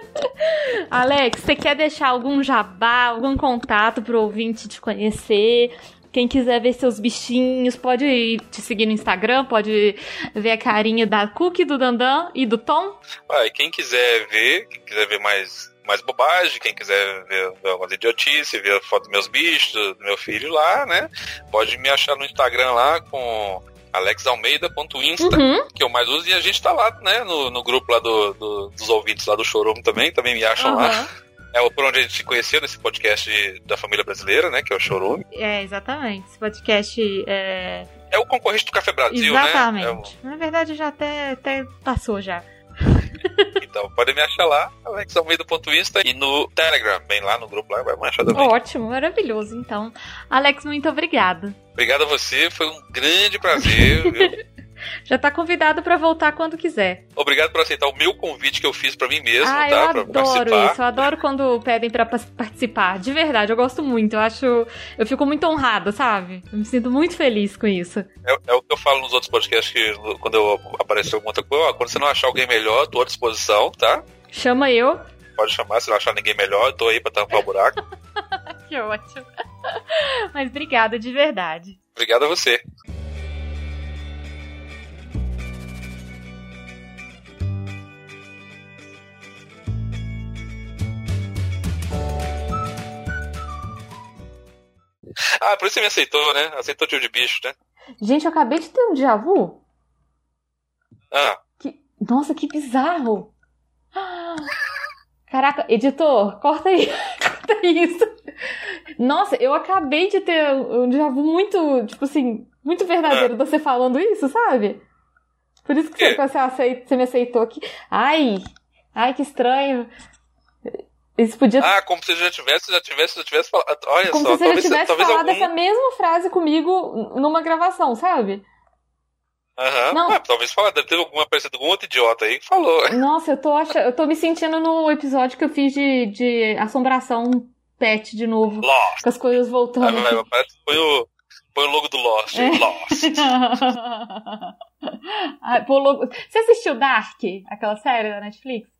*laughs* Alex, você quer deixar algum jabá, algum contato pro ouvinte te conhecer? Quem quiser ver seus bichinhos, pode te seguir no Instagram, pode ver a carinha da Cookie, do Dandan e do Tom. Ah, e quem quiser ver, quem quiser ver mais, mais bobagem, quem quiser ver, ver algumas idiotices, ver a foto dos meus bichos, do, meu filho lá, né? Pode me achar no Instagram lá com alexalmeida.insta, Uhum. que eu mais uso, e a gente tá lá, né, no, no grupo lá do, do- dos ouvintes lá do Showroom também, também me acham lá. *laughs* É por onde a gente se conheceu nesse podcast da família brasileira, né, que é o Showroom. É, exatamente. Esse podcast é. É o concorrente do Café Brasil, né? É o- Exatamente. Na verdade, já até, até passou já. *laughs* então, pode me achar lá, alexalmeida.insta, e no Telegram, bem lá no grupo lá, vai me achar também. Ótimo, maravilhoso. Então, Alex, muito obrigada. Obrigado a você, foi um grande prazer? *laughs* Já tá convidado pra voltar quando quiser. Obrigado por aceitar o meu convite que eu fiz pra mim mesmo, ah, tá? eu Pra adoro participar. isso. Eu adoro quando pedem pra pas- participar. De verdade, eu gosto muito. Eu acho. Eu fico muito honrada, sabe? Eu me sinto muito feliz com isso. É, é o que eu falo nos outros podcasts que quando eu aparecer alguma outra coisa, ó, quando você não achar alguém melhor, tô à disposição, tá? Chama eu. Pode chamar, se não achar ninguém melhor, eu tô aí pra tampar o buraco. *laughs* Que ótimo. Mas obrigada de verdade. Obrigado a você. *laughs* Ah, por isso você me aceitou, né? Aceitou tio de bicho, né? Gente, eu acabei de ter um déjà vu. Ah. Que... Nossa, que bizarro. *gasps* Caraca, editor, corta aí. *laughs* corta isso. Nossa, eu acabei de ter um déjà vu muito, tipo assim, muito verdadeiro ah. você falando isso, sabe? Por isso que você, você, aceita, você me aceitou aqui. Ai, ai, que estranho. Isso podia. Ah, como se já tivesse, já tivesse, já tivesse falado. Olha como só, se talvez, já tivesse talvez falado algum... essa mesma frase comigo numa gravação, sabe? Aham. Uhum. talvez falar, deve ter alguma parecida com outro idiota aí que falou. *laughs* Nossa, eu tô achando, eu tô me sentindo no episódio que eu fiz de, de assombração pet de novo. Lost. Com as coisas voltando. Ah, parece que foi o, foi o logo do Lost. É. Lost. *laughs* ah, logo... Você assistiu Dark, aquela série da Netflix?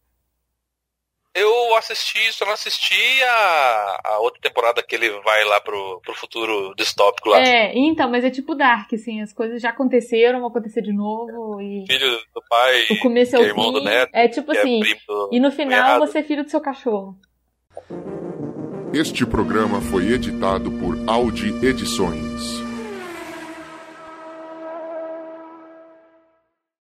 Eu assisti, só não assisti a, a outra temporada que ele vai lá pro, pro futuro distópico lá. É, então, mas é tipo Dark, assim, as coisas já aconteceram, vão acontecer de novo e... Filho do pai, o começo é o irmão fim, do neto. É tipo é assim, do, e no final você é filho do seu cachorro. Este programa foi editado por Audi Edições.